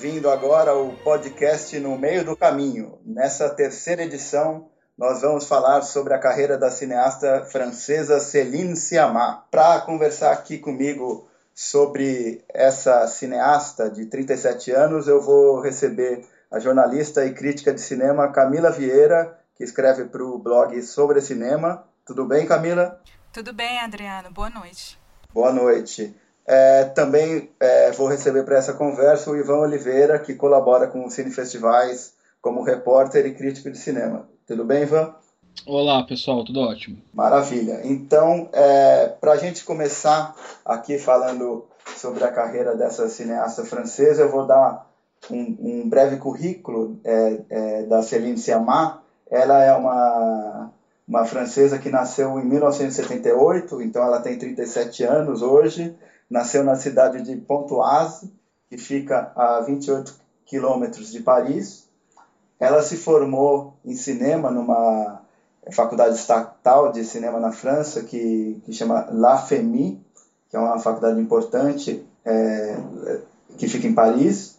ouvindo agora o podcast No Meio do Caminho. Nessa terceira edição, nós vamos falar sobre a carreira da cineasta francesa Céline Sciamma. Para conversar aqui comigo sobre essa cineasta de 37 anos, eu vou receber a jornalista e crítica de cinema Camila Vieira, que escreve para o blog Sobre Cinema. Tudo bem, Camila? Tudo bem, Adriano. Boa noite. Boa noite. É, também é, vou receber para essa conversa o Ivan Oliveira, que colabora com o Cine Festivais como repórter e crítico de cinema. Tudo bem, Ivan? Olá, pessoal, tudo ótimo. Maravilha. Então, é, para a gente começar aqui falando sobre a carreira dessa cineasta francesa, eu vou dar um, um breve currículo é, é, da Céline Sciamma. Ela é uma, uma francesa que nasceu em 1978, então ela tem 37 anos hoje nasceu na cidade de Pontoise, que fica a 28 quilômetros de Paris. Ela se formou em cinema numa faculdade estatal de cinema na França, que, que chama La FEMI, que é uma faculdade importante é, que fica em Paris.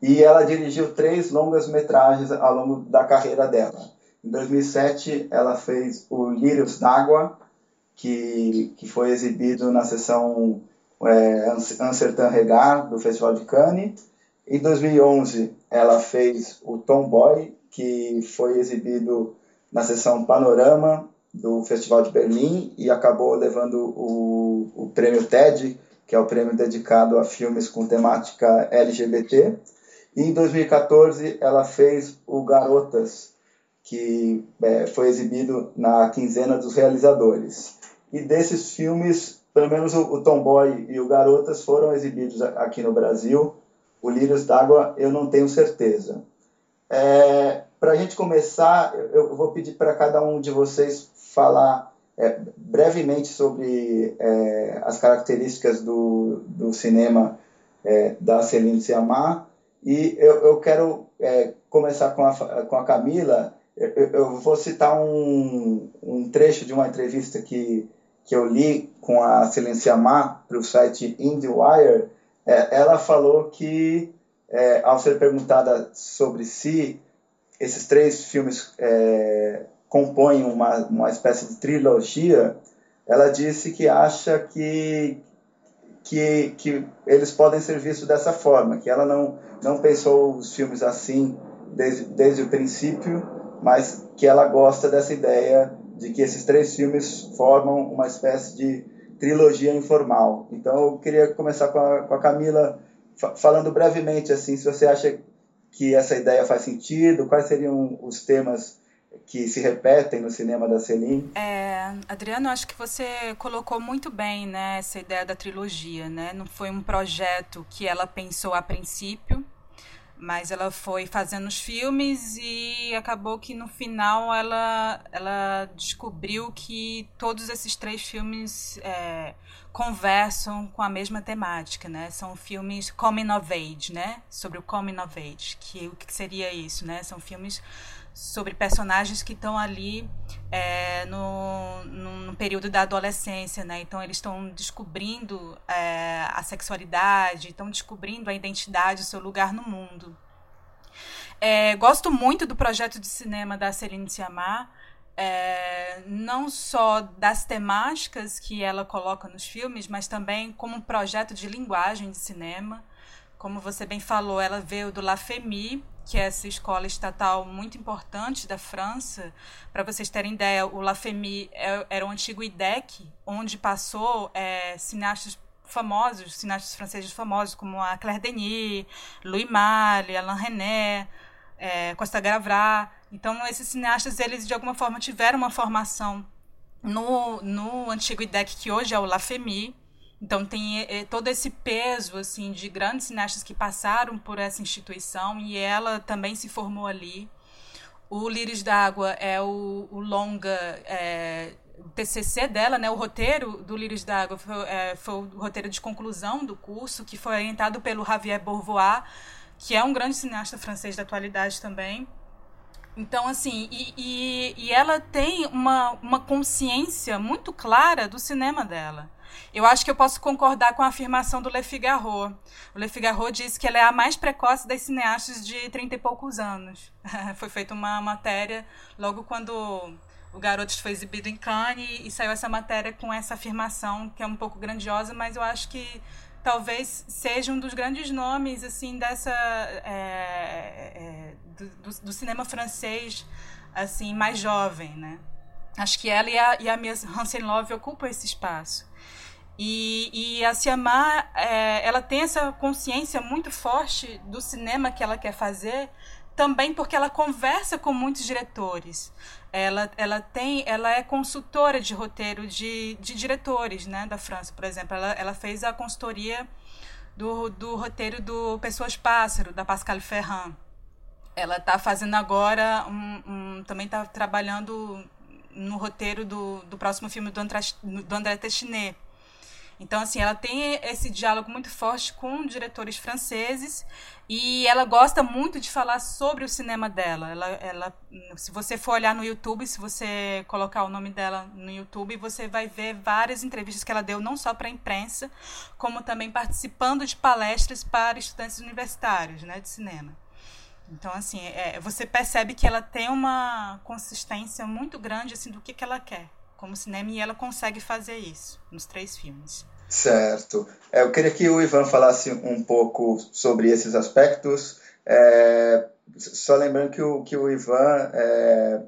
E ela dirigiu três longas metragens ao longo da carreira dela. Em 2007, ela fez o Lírios d'Água, que, que foi exibido na sessão é, Amsterdã Regard, do Festival de Cannes. Em 2011, ela fez o Tomboy, que foi exibido na sessão Panorama do Festival de Berlim e acabou levando o, o prêmio TED, que é o prêmio dedicado a filmes com temática LGBT. E em 2014, ela fez o Garotas, que é, foi exibido na quinzena dos realizadores. E desses filmes, pelo menos o, o Tomboy e o Garotas foram exibidos aqui no Brasil. O Lírios d'Água eu não tenho certeza. É, para a gente começar, eu, vou pedir para cada um de vocês falar é, brevemente sobre é, as características do, do cinema é, da Celine Sciamma. E eu, eu quero é, começar com a, com a Camila. Eu, eu vou citar um, um trecho de uma entrevista que que eu li com a Silência Má para o site IndieWire, é, ela falou que, é, ao ser perguntada sobre si, esses três filmes é, compõem uma, uma espécie de trilogia, ela disse que acha que, que, que eles podem ser vistos dessa forma, que ela não, não pensou os filmes assim desde, desde o princípio, mas que ela gosta dessa ideia de que esses três filmes formam uma espécie de trilogia informal. Então eu queria começar com a, com a Camila falando brevemente assim, se você acha que essa ideia faz sentido, quais seriam os temas que se repetem no cinema da Celine? É, Adriano, acho que você colocou muito bem, né, essa ideia da trilogia, né? Não foi um projeto que ela pensou a princípio, mas ela foi fazendo os filmes e acabou que no final ela, ela descobriu que todos esses três filmes é, conversam com a mesma temática, né? São filmes coming of age, né? Sobre o coming of age, que o que seria isso, né? São filmes sobre personagens que estão ali é, no, no, período da adolescência, né? Então eles estão descobrindo é, a sexualidade, estão descobrindo a identidade, o seu lugar no mundo. É, gosto muito do projeto de cinema da Celine Sciamma, é, não só das temáticas que ela coloca nos filmes, mas também como um projeto de linguagem de cinema. Como você bem falou, ela veio do La Femi, que é essa escola estatal muito importante da França. Para vocês terem ideia, o La Femi é, era o antigo IDEC, onde passou é, cineastas famosos, cineastas franceses famosos, como a Claire Denis, Louis Malle, Alain René, é, Costa Gavras. Então, esses cineastas, eles de alguma forma tiveram uma formação no, no antigo IDEC, que hoje é o La Femi, então tem é, todo esse peso assim de grandes cineastas que passaram por essa instituição e ela também se formou ali. O Lírios d'Água é o, o longa é, o TCC dela, né, o roteiro do Lírios d'Água foi, é, foi, o roteiro de conclusão do curso, que foi orientado pelo Javier Bourvois, que é um grande cineasta francês da atualidade também. Então, assim, e, e, e ela tem uma, uma consciência muito clara do cinema dela. Eu acho que eu posso concordar com a afirmação do Le Figaro. O Le Figaro diz que ela é a mais precoce das cineastas de 30 e poucos anos. Foi feita uma matéria logo quando o Garotos foi exibido em Cannes e saiu essa matéria com essa afirmação que é um pouco grandiosa, mas eu acho que talvez seja um dos grandes nomes assim dessa é, é, do, do, cinema francês assim mais jovem, né? Acho que ela e a, e a Hansen Love ocupam esse espaço. E, e a Siamá, é, ela tem essa consciência muito forte do cinema que ela quer fazer, também porque ela conversa com muitos diretores. Ela, ela tem, ela é consultora de roteiro de, de diretores, né, da França, por exemplo. Ela, ela fez a consultoria do, do roteiro do Pessoas Pássaro, da Pascal Ferrand. Ela está fazendo agora um, um também está trabalhando no roteiro do, do próximo filme do André, do André Téchiné. Então, assim, ela tem esse diálogo muito forte com diretores franceses e ela gosta muito de falar sobre o cinema dela. Ela, ela, se você for olhar no YouTube, se você colocar o nome dela no YouTube, você vai ver várias entrevistas que ela deu, não só para a imprensa, como também participando de palestras para estudantes universitários né, de cinema. Então, assim, é, você percebe que ela tem uma consistência muito grande assim, do que, que ela quer como cinema e ela consegue fazer isso nos três filmes. Certo. É, eu queria que o Ivan falasse um pouco sobre esses aspectos. É, só lembrando que o, que o Ivan, é,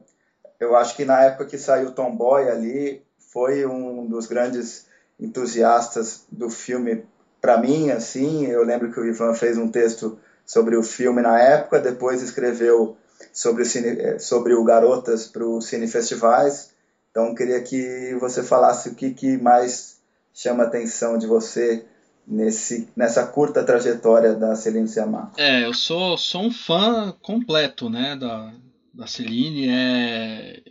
eu acho que na época que saiu Tomboy ali, foi um dos grandes entusiastas do filme para mim, assim. Eu lembro que o Ivan fez um texto sobre o filme na época, depois escreveu sobre o, cine, sobre o Garotas para o Cine Festivais. Então, queria que você falasse o que, que mais chama a atenção de você nesse, nessa curta trajetória da Celine Sciamma. É, eu sou, sou um fã completo né, da, da Celine. É,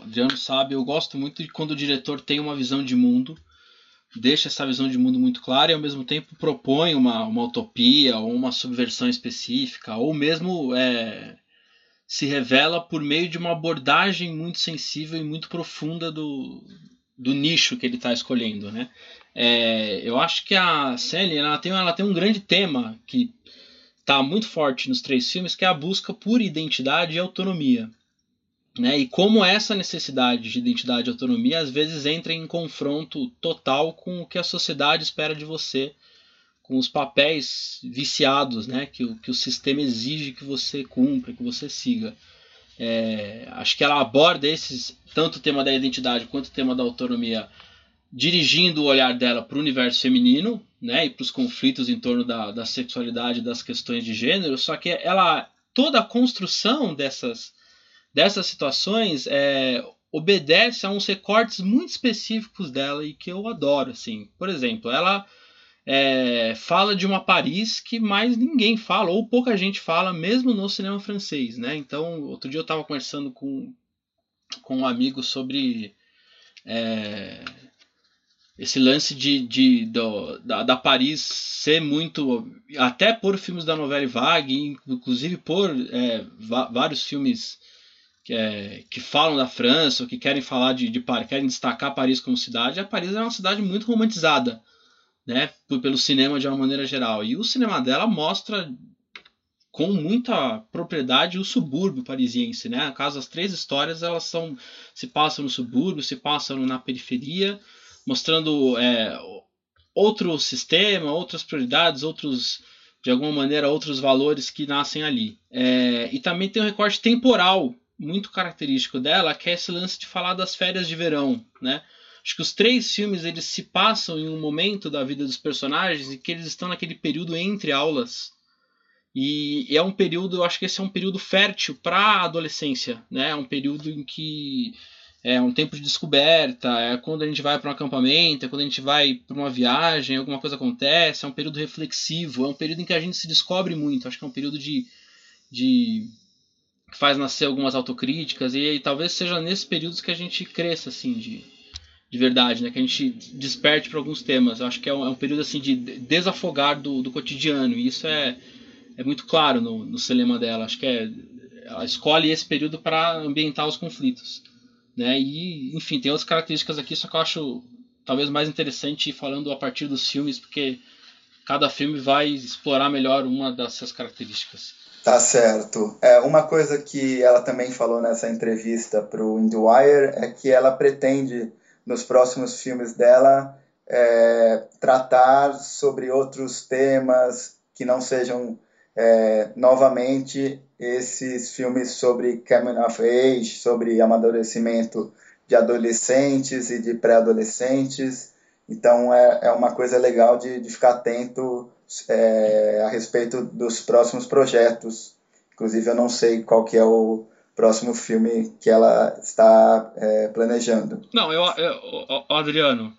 o Adriano sabe, eu gosto muito de quando o diretor tem uma visão de mundo deixa essa visão de mundo muito clara e ao mesmo tempo propõe uma, uma utopia ou uma subversão específica, ou mesmo é, se revela por meio de uma abordagem muito sensível e muito profunda do, do nicho que ele está escolhendo. Né? É, eu acho que a Sally ela tem, ela tem um grande tema que está muito forte nos três filmes, que é a busca por identidade e autonomia. Né? E como essa necessidade de identidade e autonomia às vezes entra em confronto total com o que a sociedade espera de você, com os papéis viciados né? que, o, que o sistema exige que você cumpra, que você siga. É, acho que ela aborda esses, tanto o tema da identidade quanto o tema da autonomia, dirigindo o olhar dela para o universo feminino né? e para os conflitos em torno da, da sexualidade, das questões de gênero, só que ela toda a construção dessas dessas situações é, obedece a uns recortes muito específicos dela e que eu adoro. Assim. Por exemplo, ela é, fala de uma Paris que mais ninguém fala, ou pouca gente fala, mesmo no cinema francês. Né? Então, outro dia eu estava conversando com, com um amigo sobre é, esse lance de, de da, da, Paris ser muito. até por filmes da novela Vague, inclusive por é, vários filmes que, é, que falam da França, ou que querem falar de, de Paris, querem destacar Paris como cidade, a Paris é uma cidade muito romantizada, né, pelo cinema de uma maneira geral. E o cinema dela mostra com muita propriedade o subúrbio parisiense, né? Caso, as três histórias elas são se passam no subúrbio, se passam na periferia, mostrando é, outro sistema, outras prioridades, outros de alguma maneira outros valores que nascem ali. É, e também tem um recorte temporal muito característico dela, que é esse lance de falar das férias de verão, né? Acho que os três filmes eles se passam em um momento da vida dos personagens e que eles estão naquele período entre aulas. E é um período, eu acho que esse é um período fértil para a adolescência, né? É um período em que é um tempo de descoberta, é quando a gente vai para um acampamento, é quando a gente vai para uma viagem, alguma coisa acontece, é um período reflexivo, é um período em que a gente se descobre muito. Acho que é um período de, de que faz nascer algumas autocríticas e, e talvez seja nesses períodos que a gente cresça assim de, de verdade, né? Que a gente desperte para alguns temas. Eu acho que é um, é um, período assim de desafogar do, do cotidiano e isso é, é muito claro no, no cinema dela. Acho que é ela escolhe esse período para ambientar os conflitos, né? E enfim tem outras características aqui, só que eu acho talvez mais interessante ir falando a partir dos filmes, porque cada filme vai explorar melhor uma dessas características. Tá certo. É, uma coisa que ela também falou nessa entrevista para o IndieWire é que ela pretende, nos próximos filmes dela, é, tratar sobre outros temas que não sejam é, novamente esses filmes sobre coming of age, sobre amadurecimento de adolescentes e de pré-adolescentes. Então é, é uma coisa legal de, de ficar atento é, a respeito dos próximos projetos. Inclusive eu não sei qual que é o próximo filme que ela está é, planejando. Não, eu, eu, Adriano,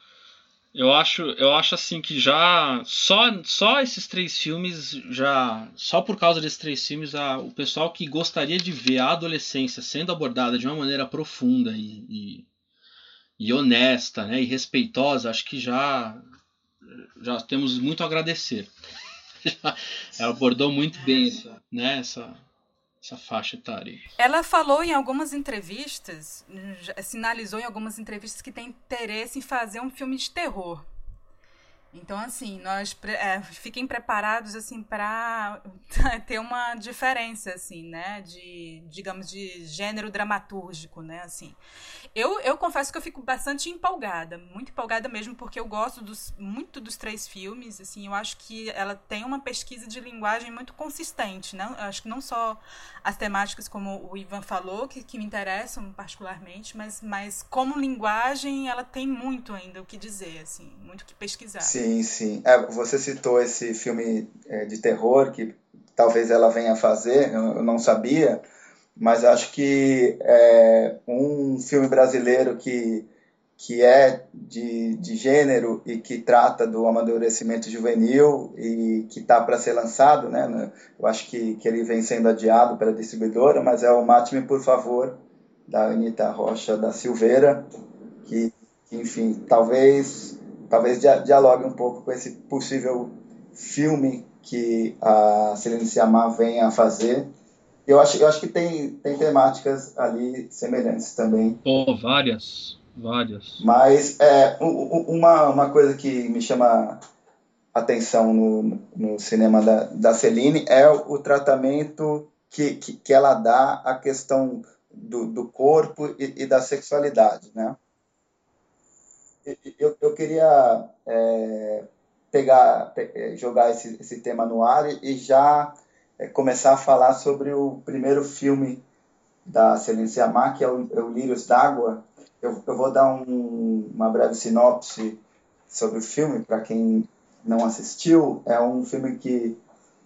eu acho, eu acho assim que já só, só esses três filmes já só por causa desses três filmes a, o pessoal que gostaria de ver a adolescência sendo abordada de uma maneira profunda e, e, e honesta, né, e respeitosa, acho que já já temos muito a agradecer. Ela abordou muito bem essa, né, essa, essa faixa etária. Ela falou em algumas entrevistas, sinalizou em algumas entrevistas que tem interesse em fazer um filme de terror. Então, assim, nós é, fiquem preparados assim para ter uma diferença, assim, né, de, digamos, de gênero dramatúrgico, né, assim. Eu, eu confesso que eu fico bastante empolgada, muito empolgada mesmo, porque eu gosto dos, muito dos três filmes, assim, eu acho que ela tem uma pesquisa de linguagem muito consistente, né, eu acho que não só as temáticas, como o Ivan falou, que, que me interessam particularmente, mas, mas como linguagem, ela tem muito ainda o que dizer, assim, muito o que pesquisar. Sim, sim. É, você citou esse filme é, de terror que talvez ela venha fazer, eu não sabia, mas acho que é um filme brasileiro que, que é de, de gênero e que trata do amadurecimento juvenil e que está para ser lançado, né? Eu acho que, que ele vem sendo adiado pela distribuidora, mas é o Mate-me, por favor, da Anitta Rocha da Silveira, que, que enfim, talvez talvez dialogue um pouco com esse possível filme que a Celine Sciamma vem a fazer. Eu acho, eu acho que tem, tem temáticas ali semelhantes também. Oh, várias, várias. Mas é, uma, uma coisa que me chama atenção no, no cinema da, da Celine é o, tratamento que, que, que, ela dá à questão do, do corpo e, e da sexualidade, né? Eu, eu queria é, pegar, é, jogar esse, esse tema no ar e, e já é, começar a falar sobre o primeiro filme da Celência Amar, que é o, é o Lírios d'Água. Eu, eu vou dar um, uma breve sinopse sobre o filme para quem não assistiu. É um filme que,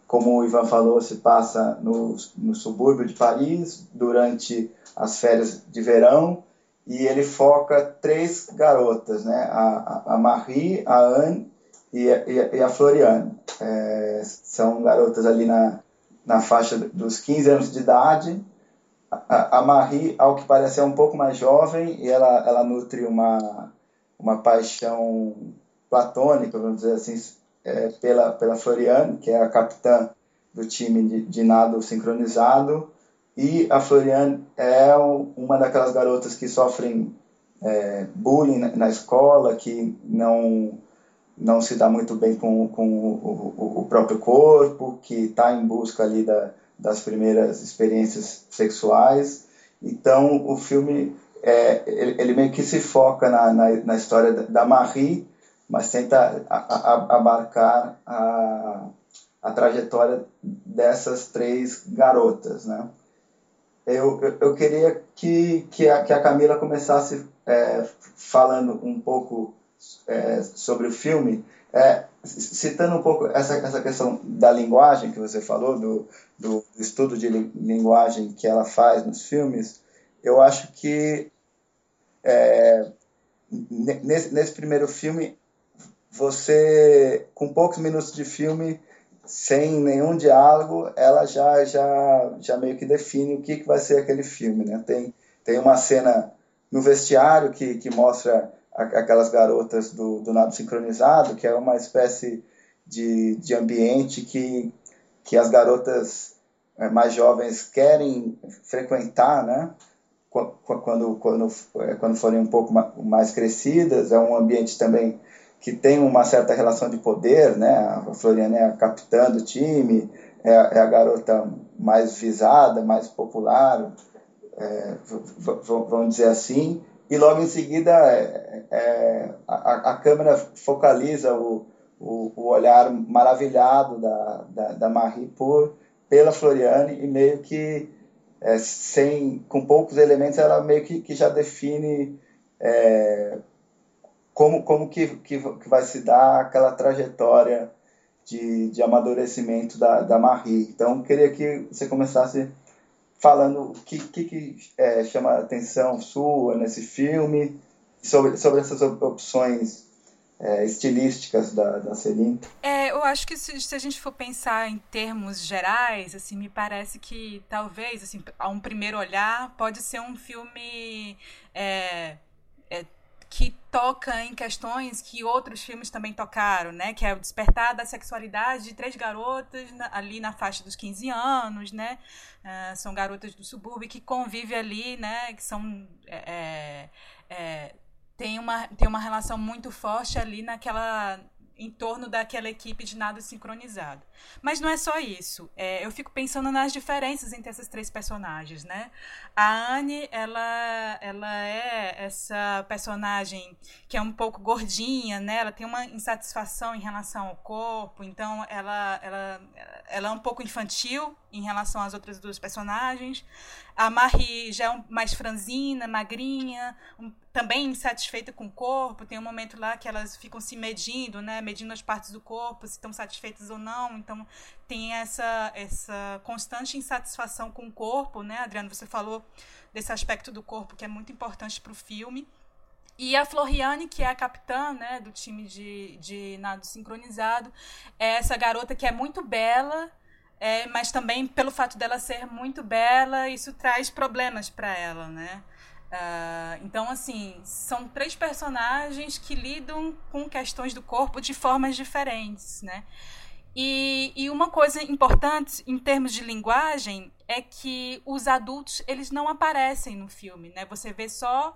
como o Ivan falou, se passa no, no subúrbio de Paris durante as férias de verão e ele foca três garotas, né? A, a, Marie, a Anne e a, e a Floriane. É, são garotas ali na, na faixa dos 15 anos de idade. A, a Marie, ao que parece, é um pouco mais jovem e ela, ela nutre uma, uma paixão platônica, vamos dizer assim, é, pela, pela Floriane, que é a capitã do time de, de nado sincronizado. E a Floriane é uma daquelas garotas que sofrem é, bullying na, na, escola, que não, não se dá muito bem com, com o, o, o próprio corpo, que está em busca ali da, das primeiras experiências sexuais. Então, o filme, é, ele, ele meio que se foca na, na, na história da Marie, mas tenta a, a, abarcar a, a trajetória dessas três garotas, né? Eu, eu, queria que, que, a, que a Camila começasse é, falando um pouco é, sobre o filme, é, citando um pouco essa, essa questão da linguagem que você falou, do, do estudo de linguagem que ela faz nos filmes, eu acho que é, nesse, nesse primeiro filme, você, com poucos minutos de filme, sem nenhum diálogo, ela já já já meio que define o que, que vai ser aquele filme, né? Tem tem uma cena no vestiário que, que mostra aquelas garotas do, do nado sincronizado, que é uma espécie de, de ambiente que, que as garotas eh, mais jovens querem frequentar, né? quando, quando, é, quando forem um pouco mais crescidas. É um ambiente também que tem uma certa relação de poder, né? A Floriana é a capitã do time, é, é a garota mais visada, mais popular, é, vamos dizer assim. E logo em seguida é, é, a, a câmera focaliza o, o, o, olhar maravilhado da, da, da Marie por, pela Floriane e meio que é, sem com poucos elementos ela meio que, que já define é, como como que, que, que, vai se dar aquela trajetória de, de amadurecimento da, da Marie. Então, queria que você começasse falando o que, que, que é, chama a atenção sua nesse filme, sobre, sobre essas opções é, estilísticas da, da Celine? É, eu acho que se, se, a gente for pensar em termos gerais, assim, me parece que talvez, assim, a um primeiro olhar, pode ser um filme é, é, que toca em questões que outros filmes também tocaram, né? Que é o despertar da sexualidade de três garotas na, ali na faixa dos 15 anos, né? Uh, são garotas do subúrbio que convivem ali, né? Que são é, é, é tem uma, tem uma relação muito forte ali naquela em torno daquela equipe de nado sincronizado. Mas não é só isso. É, eu fico pensando nas diferenças entre essas três personagens, né? A Anne, ela, ela é essa personagem que é um pouco gordinha, né? Ela tem uma insatisfação em relação ao corpo, então ela, ela, ela é um pouco infantil em relação às outras duas personagens. A Marie já é mais franzina, magrinha, um, também insatisfeita com o corpo. Tem um momento lá que elas ficam se medindo, né? Medindo as partes do corpo, se estão satisfeitas ou não. Então tem essa, essa constante insatisfação com o corpo, né? Adriano, você falou desse aspecto do corpo que é muito importante para o filme. E a Floriane, que é a capitã né, do time de, de nado sincronizado, é essa garota que é muito bela, é, mas também pelo fato dela ser muito bela, isso traz problemas para ela, né? Uh, então, assim, são três personagens que lidam com questões do corpo de formas diferentes, né? E, e uma coisa importante em termos de linguagem é que os adultos eles não aparecem no filme, né? Você vê só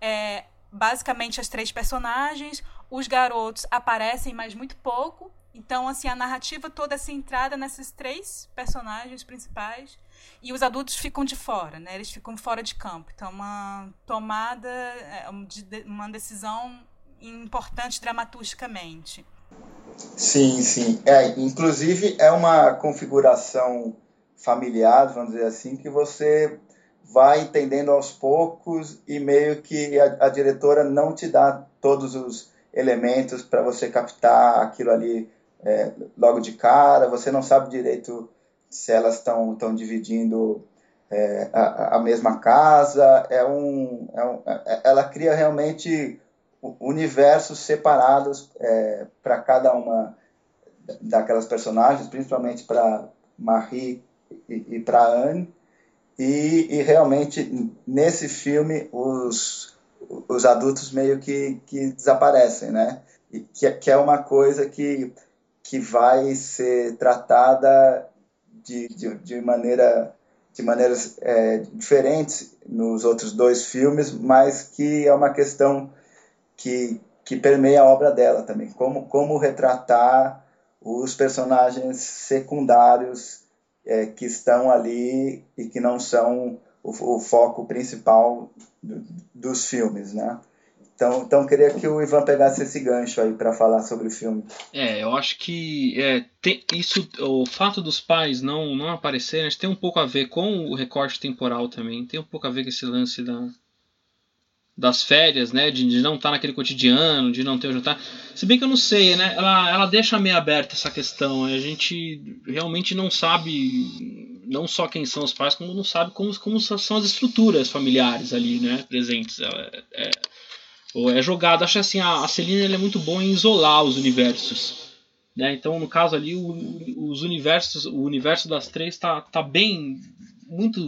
é, basicamente as três personagens, os garotos aparecem, mas muito pouco, então, assim, a narrativa toda é centrada nesses três personagens principais e os adultos ficam de fora, né? Eles ficam fora de campo. Então, uma tomada, é, uma decisão importante dramaturgicamente. Sim, sim. É, inclusive, é uma configuração familiar, vamos dizer assim, que você vai entendendo aos poucos e meio que a, a diretora não te dá todos os elementos para você captar aquilo ali é, logo de cara, você não sabe direito se elas estão dividindo é, a, a, mesma casa, é um, é um, é, ela cria realmente universos separados é, para cada uma daquelas personagens, principalmente para Marie e, e para Anne, e, e, realmente nesse filme os, os adultos meio que, que desaparecem, né? E que, que é uma coisa que que vai ser tratada de, de, de maneira de maneiras é, diferentes nos outros dois filmes, mas que é uma questão que, que permeia a obra dela também. Como, como retratar os personagens secundários é, que estão ali e que não são o, o foco principal do, dos filmes, né? Então, então queria que o Ivan pegasse esse gancho aí para falar sobre o filme. É, eu acho que é, tem, isso, o fato dos pais não não aparecerem, tem um pouco a ver com o recorte temporal também, tem um pouco a ver com esse lance da, das férias, né, de, de não estar tá naquele cotidiano, de não ter o jantar. Se bem que eu não sei, né, ela, ela deixa meio aberta essa questão. A gente realmente não sabe, não só quem são os pais, como não sabe como, como são as estruturas familiares ali, né, presentes. É, é, é jogado. Acho assim, a, a Celina é muito boa em isolar os universos. Né? Então, no caso ali, o, os universos, o universo das três está tá bem, muito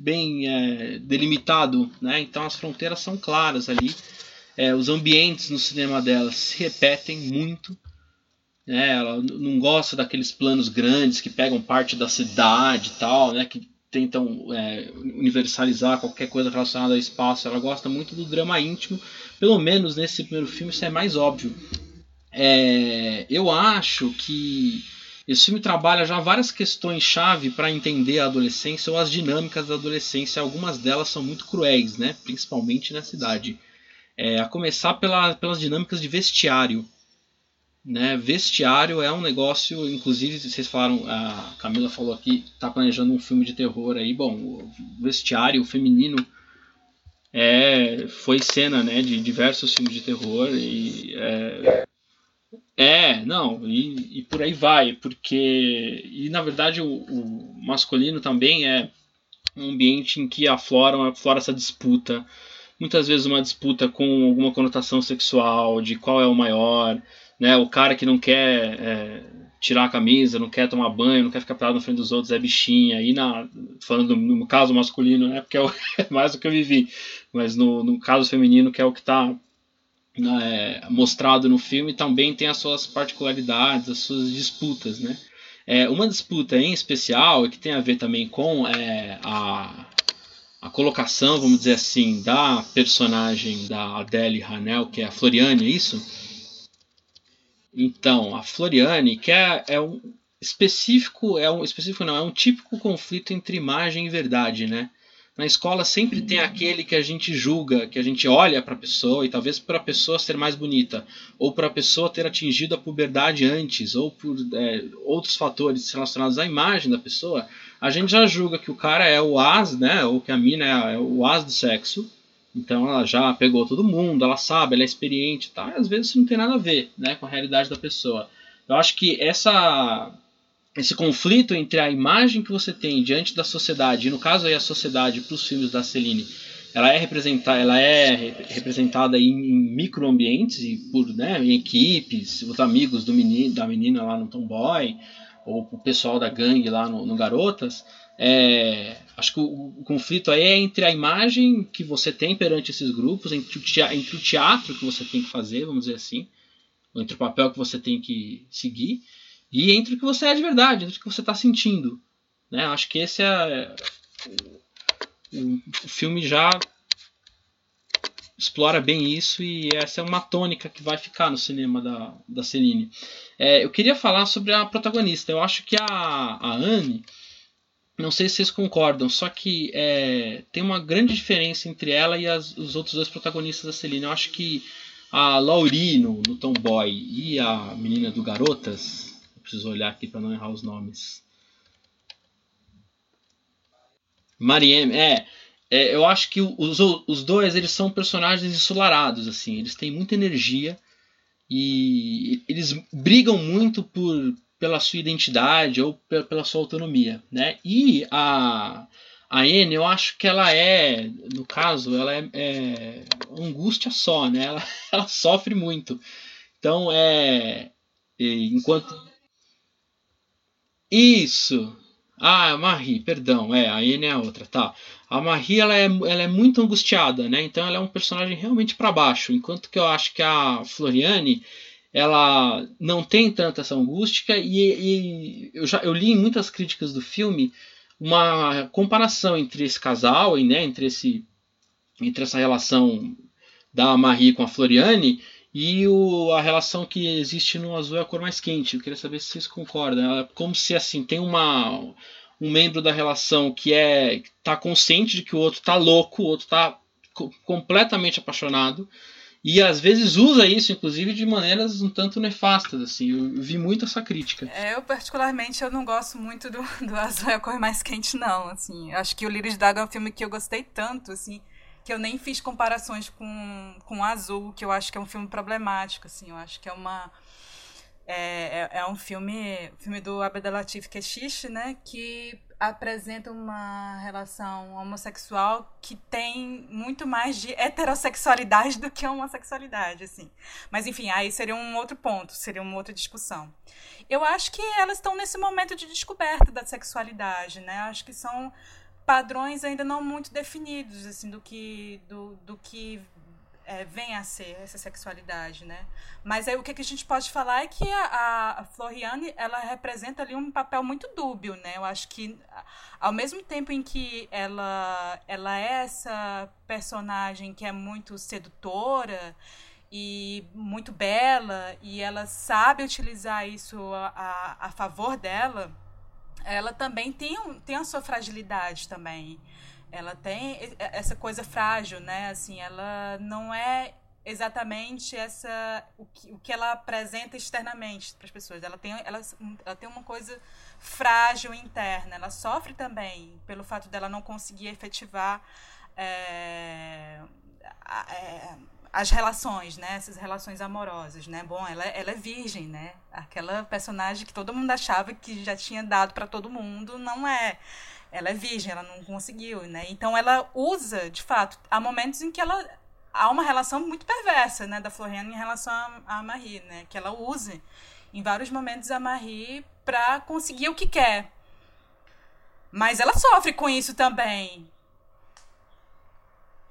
bem é, delimitado. Né? Então, as fronteiras são claras ali. É, os ambientes no cinema dela se repetem muito. Né? Ela não gosta daqueles planos grandes que pegam parte da cidade e tal, né? que tentam é, universalizar qualquer coisa relacionada ao espaço. Ela gosta muito do drama íntimo. Pelo menos nesse primeiro filme isso é mais óbvio. É, eu acho que esse filme trabalha já várias questões-chave para entender a adolescência ou as dinâmicas da adolescência. Algumas delas são muito cruéis, né? principalmente na cidade. É, a começar pela, pelas dinâmicas de vestiário. Né? Vestiário é um negócio, inclusive, vocês falaram, a Camila falou aqui, tá planejando um filme de terror aí. Bom, o vestiário feminino é, foi cena né, de diversos filmes de terror e é, é não e, e, por aí vai porque e na verdade o, o, masculino também é um ambiente em que aflora, aflora essa disputa muitas vezes uma disputa com alguma conotação sexual de qual é o maior né? O cara que não quer é, tirar a camisa, não quer tomar banho, não quer ficar pelado na frente dos outros é bichinha. Aí na falando no, caso masculino, né? Porque é, o, é, mais do que eu vivi, mas no, no caso feminino que é o que está é, mostrado no filme também tem as suas particularidades, as suas disputas, né? É, uma disputa em especial que tem a ver também com é, a, a colocação, vamos dizer assim, da personagem da Adele Hanel, que é a Floriane, é isso? Então, a Floriane, que é, é um específico, é um específico não, é um típico conflito entre imagem e verdade, né? Na escola sempre tem aquele que a gente julga, que a gente olha para a pessoa e talvez para a pessoa ser mais bonita, ou para a pessoa ter atingido a puberdade antes, ou por é, outros fatores relacionados à imagem da pessoa, a gente já julga que o cara é o as, né? Ou que a mina é, é o as do sexo, então ela já pegou todo mundo, ela sabe, ela é experiente, tá? às vezes isso não tem nada a ver, né, com a realidade da pessoa. Eu acho que essa esse conflito entre a imagem que você tem diante da sociedade, e no caso aí a sociedade para os filmes da Celine, ela é representada, ela é representada em, em microambientes e por, né, em equipes, os amigos do menino, da menina lá no Tomboy, ou o pessoal da gangue lá no, no Garotas, é, acho que o, o, conflito aí é entre a imagem que você tem perante esses grupos, entre o, teatro, entre o teatro que você tem que fazer, vamos dizer assim, entre o papel que você tem que seguir, e entre o que você é de verdade, entre o que você está sentindo. Né? Acho que esse é. O, o filme já explora bem isso e essa é uma tônica que vai ficar no cinema da, da Celine. É, eu queria falar sobre a protagonista. Eu acho que a, a Anne não sei se vocês concordam, só que é, tem uma grande diferença entre ela e as, os outros dois protagonistas da Celina. Eu acho que a Laurie no, no Tomboy e a menina do Garotas, preciso olhar aqui para não errar os nomes. Mariem, é, é, eu acho que os, os dois eles são personagens ensolarados, assim, eles têm muita energia e eles brigam muito por, pela sua identidade ou pela sua autonomia, né? E a a N, eu acho que ela é, no caso, ela é, é angústia só, né? Ela, ela sofre muito. Então é enquanto isso ah, a Marie, perdão, é, a N é a outra, tá. A Marie, ela é, ela é muito angustiada, né? Então ela é um personagem realmente para baixo, enquanto que eu acho que a Floriane, ela não tem tanta essa angústia e, e, eu já eu li em muitas críticas do filme uma comparação entre esse casal e né, entre esse entre essa relação da Marie com a Floriane e o, a relação que existe no azul é a cor mais quente. Eu queria saber se vocês concordam. É como se assim tem uma um membro da relação que é tá consciente de que o outro tá louco, o outro tá completamente apaixonado e às vezes usa isso, inclusive, de maneiras um tanto nefastas, assim. Eu vi muito essa crítica. É, eu, particularmente, eu não gosto muito do, do Azul é a Cor Mais Quente, não, assim. Acho que o Lírios d'Água é um filme que eu gostei tanto, assim, que eu nem fiz comparações com, com Azul, que eu acho que é um filme problemático, assim. Eu acho que é uma... É, é, é um filme, filme do Abdelatif Keshish, né, que apresenta uma relação homossexual que tem muito mais de heterossexualidade do que homossexualidade, assim. Mas enfim, aí seria um outro ponto, seria uma outra discussão. Eu acho que elas estão nesse momento de descoberta da sexualidade, né? Acho que são padrões ainda não muito definidos, assim, do que do, do que é, vem a ser essa sexualidade, né? Mas aí o que, a gente pode falar é que a, a, Floriane, ela representa ali um papel muito dúbio, né? Eu acho que ao mesmo tempo em que ela, ela é essa personagem que é muito sedutora e muito bela, e ela sabe utilizar isso a, a, a favor dela, ela também tem, tem a sua fragilidade também ela tem essa coisa frágil, né? Assim, ela não é exatamente essa o que, o que ela apresenta externamente para as pessoas. Ela tem, ela, ela tem uma coisa frágil interna. Ela sofre também pelo fato dela não conseguir efetivar é, é, as relações, né? Essas relações amorosas, né? Bom, ela, ela é virgem, né? Aquela personagem que todo mundo achava que já tinha dado para todo mundo, não é ela é virgem, ela não conseguiu, né? Então ela usa, de fato, há momentos em que ela há uma relação muito perversa, né, da Floriane em relação a Marie, né, que ela usa em vários momentos a Marie para conseguir o que quer. Mas ela sofre com isso também.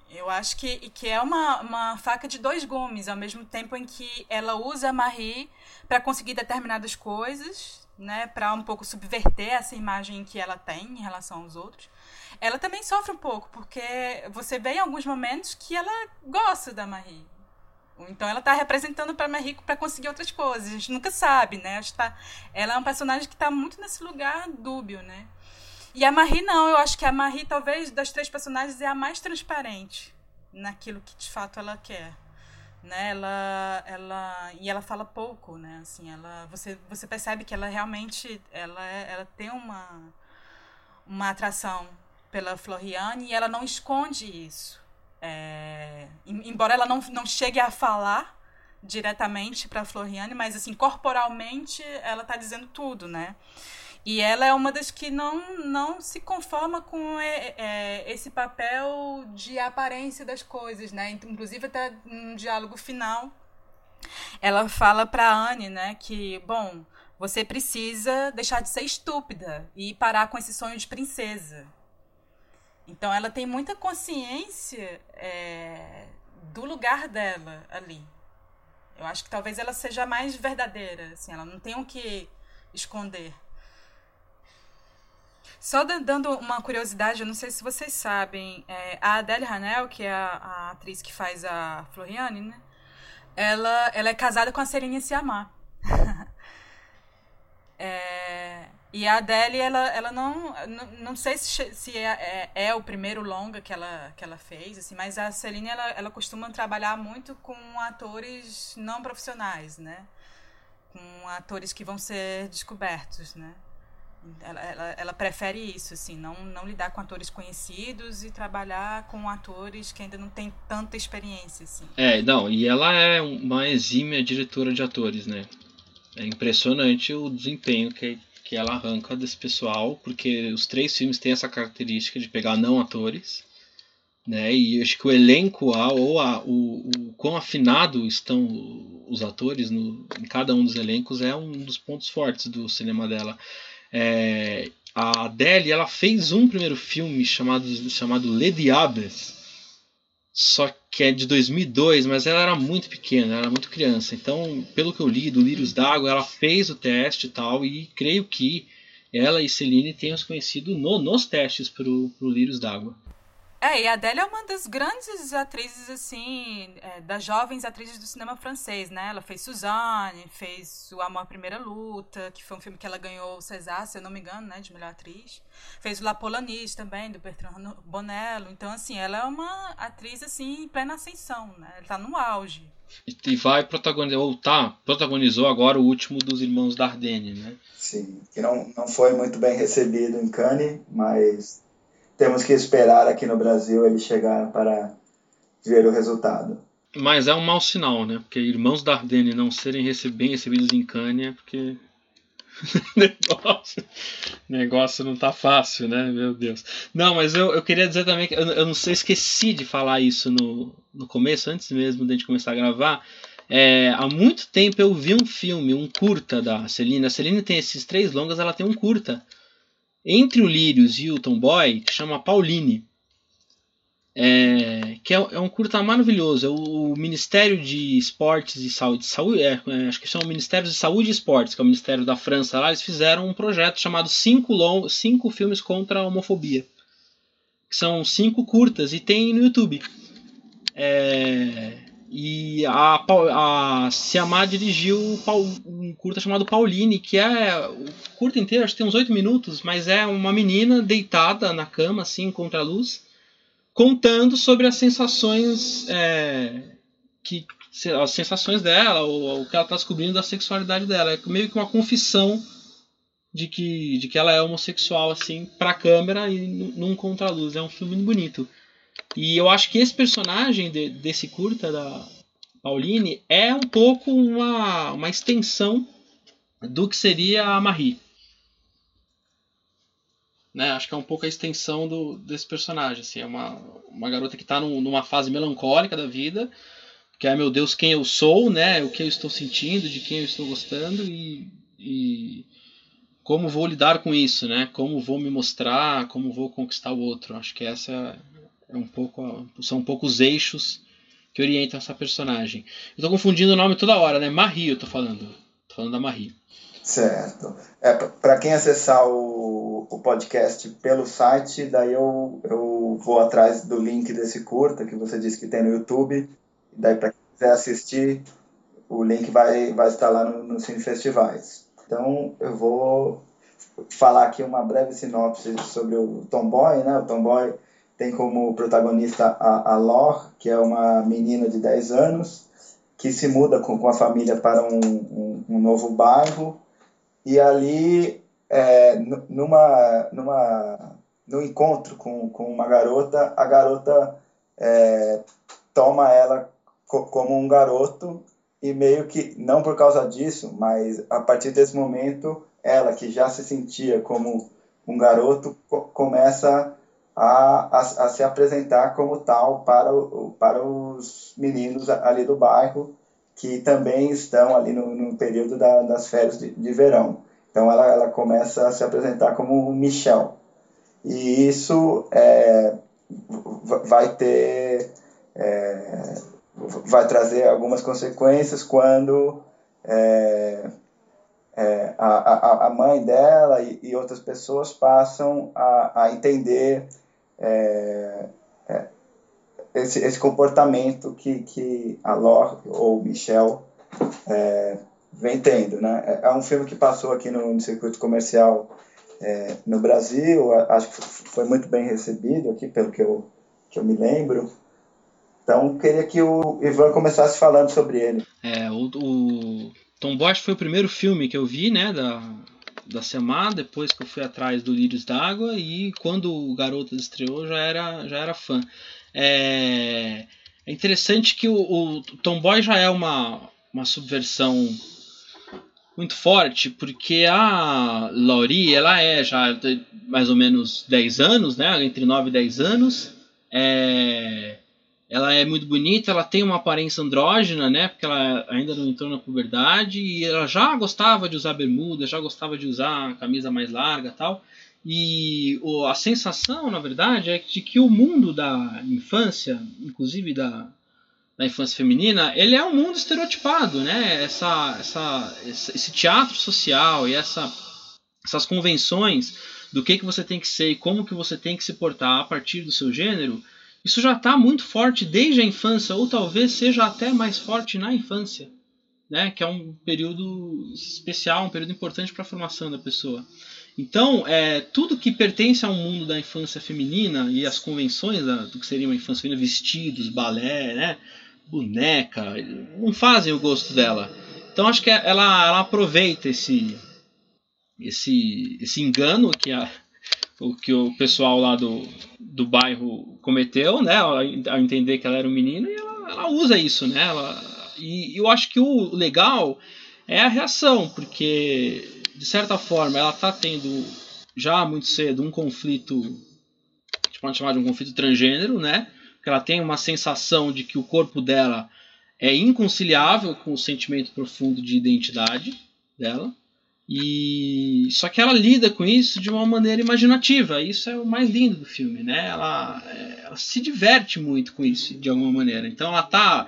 Eu acho que, que é uma, uma faca de dois gumes, ao mesmo tempo em que ela usa a Marie para conseguir determinadas coisas, né, para um pouco subverter essa imagem que ela tem em relação aos outros, ela também sofre um pouco, porque você vê em alguns momentos que ela gosta da Marie. Então ela está representando para Marie para conseguir outras coisas. A gente nunca sabe, né? Tá, ela é um personagem que está muito nesse lugar dúbio, né? E a Marie não, eu acho que a Marie talvez das três personagens é a mais transparente naquilo que de fato ela quer né? Ela, ela e ela fala pouco, né? Assim, ela, você, você percebe que ela realmente, ela, é, ela tem uma, uma atração pela Floriane e ela não esconde isso. É, embora ela não, não chegue a falar diretamente para Floriane, mas assim corporalmente ela está dizendo tudo, né? E ela é uma das que não, não se conforma com é, é, esse papel de aparência das coisas, né? Inclusive até no diálogo final, ela fala para Anne, né, que bom, você precisa deixar de ser estúpida e parar com esse sonho de princesa. Então ela tem muita consciência é, do lugar dela ali. Eu acho que talvez ela seja mais verdadeira, assim, ela não tem o que esconder. Só dando uma curiosidade, eu não sei se vocês sabem, é, a Adele Hanel, que é a, a, atriz que faz a Floriane, né? Ela, ela é casada com a Serena Siamar. é, e a Adele, ela, ela não, não, não sei se, se é, é, é, o primeiro longa que ela, que ela fez, assim, mas a Celine, ela, ela costuma trabalhar muito com atores não profissionais, né? Com atores que vão ser descobertos, né? Ela, ela, ela, prefere isso, assim, não, não lidar com atores conhecidos e trabalhar com atores que ainda não têm tanta experiência, assim. É, não, e ela é uma exímia diretora de atores, né? É impressionante o desempenho que, que ela arranca desse pessoal, porque os três filmes têm essa característica de pegar não atores, né? E acho que o elenco, a, ou a, o, o quão afinado estão os atores no, em cada um dos elencos é um dos pontos fortes do cinema dela. É, a Adele ela fez um primeiro filme chamado, chamado Le Diables, só que é de 2002, mas ela era muito pequena, era muito criança. Então, pelo que eu li do Lírios d'Água, ela fez o teste e tal, e creio que ela e Celine tenham se conhecido no, nos testes para o Lírios d'Água. É, e a Adélia é uma das grandes atrizes, assim, é, das jovens atrizes do cinema francês, né? Ela fez Suzanne, fez O Amor à Primeira Luta, que foi um filme que ela ganhou o César, se eu não me engano, né? De melhor atriz. Fez o La Polonaise também, do Bertrand Bonello. Então, assim, ela é uma atriz, assim, em plena ascensão, né? Ela tá no auge. E vai protagonizar, ou tá, protagonizou agora o último dos Irmãos Dardenne, né? Sim, que não, não foi muito bem recebido em Cannes, mas temos que esperar aqui no Brasil ele chegar para ver o resultado. Mas é um mau sinal, né? Porque irmãos da Ardenne não serem bem recebidos em Cannes é porque negócio, negócio não tá fácil, né? Meu Deus. Não, mas eu, eu queria dizer também que eu, eu não sei, esqueci de falar isso no, no começo, antes mesmo de a gente começar a gravar. É, há muito tempo eu vi um filme, um curta da Celina. A Celina tem esses três longas, ela tem um curta entre o Lírios e o Tomboy, que chama Pauline. é, que é, é, um curta maravilhoso. É o, o, Ministério de Esportes e Saúde, saúde é, é, acho que são o Ministério de Saúde e Esportes, que é o Ministério da França lá. Eles fizeram um projeto chamado Cinco, long, cinco Filmes contra a Homofobia, que são cinco curtas e tem no YouTube. É, e a, a dirigiu um curta chamado Pauline, que é o curta inteiro, acho que tem uns oito minutos, mas é uma menina deitada na cama, assim, contra a luz contando sobre as sensações é, que as sensações dela ou o que ela está descobrindo da sexualidade dela. É meio que uma confissão de que de que ela é homossexual assim para a câmera e num contraluz é um filme muito bonito e eu acho que esse personagem de, desse curta da Pauline é um pouco uma, uma extensão do que seria a Marie né? Acho que é um pouco a extensão do, desse personagem. Assim, é uma, uma garota que está numa fase melancólica da vida, que é, meu Deus, quem eu sou, né? O que eu estou sentindo, de quem eu estou gostando e, e como vou lidar com isso, né? Como vou me mostrar, como vou conquistar o outro. Acho que essa é um pouco, são um pouco os eixos que orientam essa personagem. Eu tô confundindo o nome toda hora, né? Marie, eu tô falando. Tô falando da Marie. Certo. É, para quem acessar o, o podcast pelo site, daí eu, eu vou atrás do link desse curta que você disse que tem no YouTube. Daí, para quem quiser assistir, o link vai, vai estar lá no, no Cine Festivais. Então, eu vou falar aqui uma breve sinopse sobre o Tomboy. Né? O Tomboy tem como protagonista a, a Lor, que é uma menina de 10 anos, que se muda com, com a família para um, um, um novo bairro. E ali, é, numa, numa, no encontro com, com uma garota, a garota é, toma ela co como um garoto e meio que, não por causa disso, mas a partir desse momento, ela que já se sentia como um garoto co começa a, a, a, se apresentar como tal para, o, para os meninos ali do bairro que também estão ali no, no período da, das férias de, de, verão. Então ela, ela começa a se apresentar como Michel. E isso é, vai ter. É, vai trazer algumas consequências quando é, é, a, a, a mãe dela e, e, outras pessoas passam a, a entender é, é, esse, esse comportamento que, que a Lore ou Michel é, vem tendo. Né? É, é um filme que passou aqui no, no circuito comercial é, no Brasil, acho que foi muito bem recebido aqui, pelo que eu, que eu me lembro. Então, queria que o Ivan começasse falando sobre ele. É, o, o Tom Bosch foi o primeiro filme que eu vi, né, da, da Semar, depois que eu fui atrás do Lírios d'Água, e quando o Garoto estreou, já era, já era fã. É, é interessante que o, o Tomboy já é uma, uma subversão muito forte, porque a Laurie, ela é já mais ou menos 10 anos, né? Entre 9 e 10 anos. É, ela é muito bonita, ela tem uma aparência andrógena, né? Porque ela ainda não entrou na puberdade e ela já gostava de usar bermuda, já gostava de usar camisa mais larga tal. E o, a sensação, na verdade, é de que o mundo da infância, inclusive da, da infância feminina, ele é um mundo estereotipado, né? Essa, essa, esse teatro social e essa, essas convenções do que, que você tem que ser e como que você tem que se portar a partir do seu gênero, isso já está muito forte desde a infância, ou talvez seja até mais forte na infância, né? Que é um período especial, um período importante para a formação da pessoa. Então, é, tudo que pertence ao mundo da infância feminina e as convenções da, do que seria uma infância feminina, vestidos, balé, né, boneca, não fazem o gosto dela. Então, acho que ela, ela aproveita esse, esse, esse engano que, a, o, que o pessoal lá do, do bairro cometeu, né, ao, entender que ela era um menino, e ela, ela usa isso, né, ela, e eu acho que o legal é a reação, porque de certa forma, ela está tendo já muito cedo um conflito, a gente pode chamar de um conflito transgênero, né? Porque ela tem uma sensação de que o corpo dela é inconciliável com o sentimento profundo de identidade dela. E só que ela lida com isso de uma maneira imaginativa. Isso é o mais lindo do filme, né? Ela, ela se diverte muito com isso de alguma maneira. Então ela tá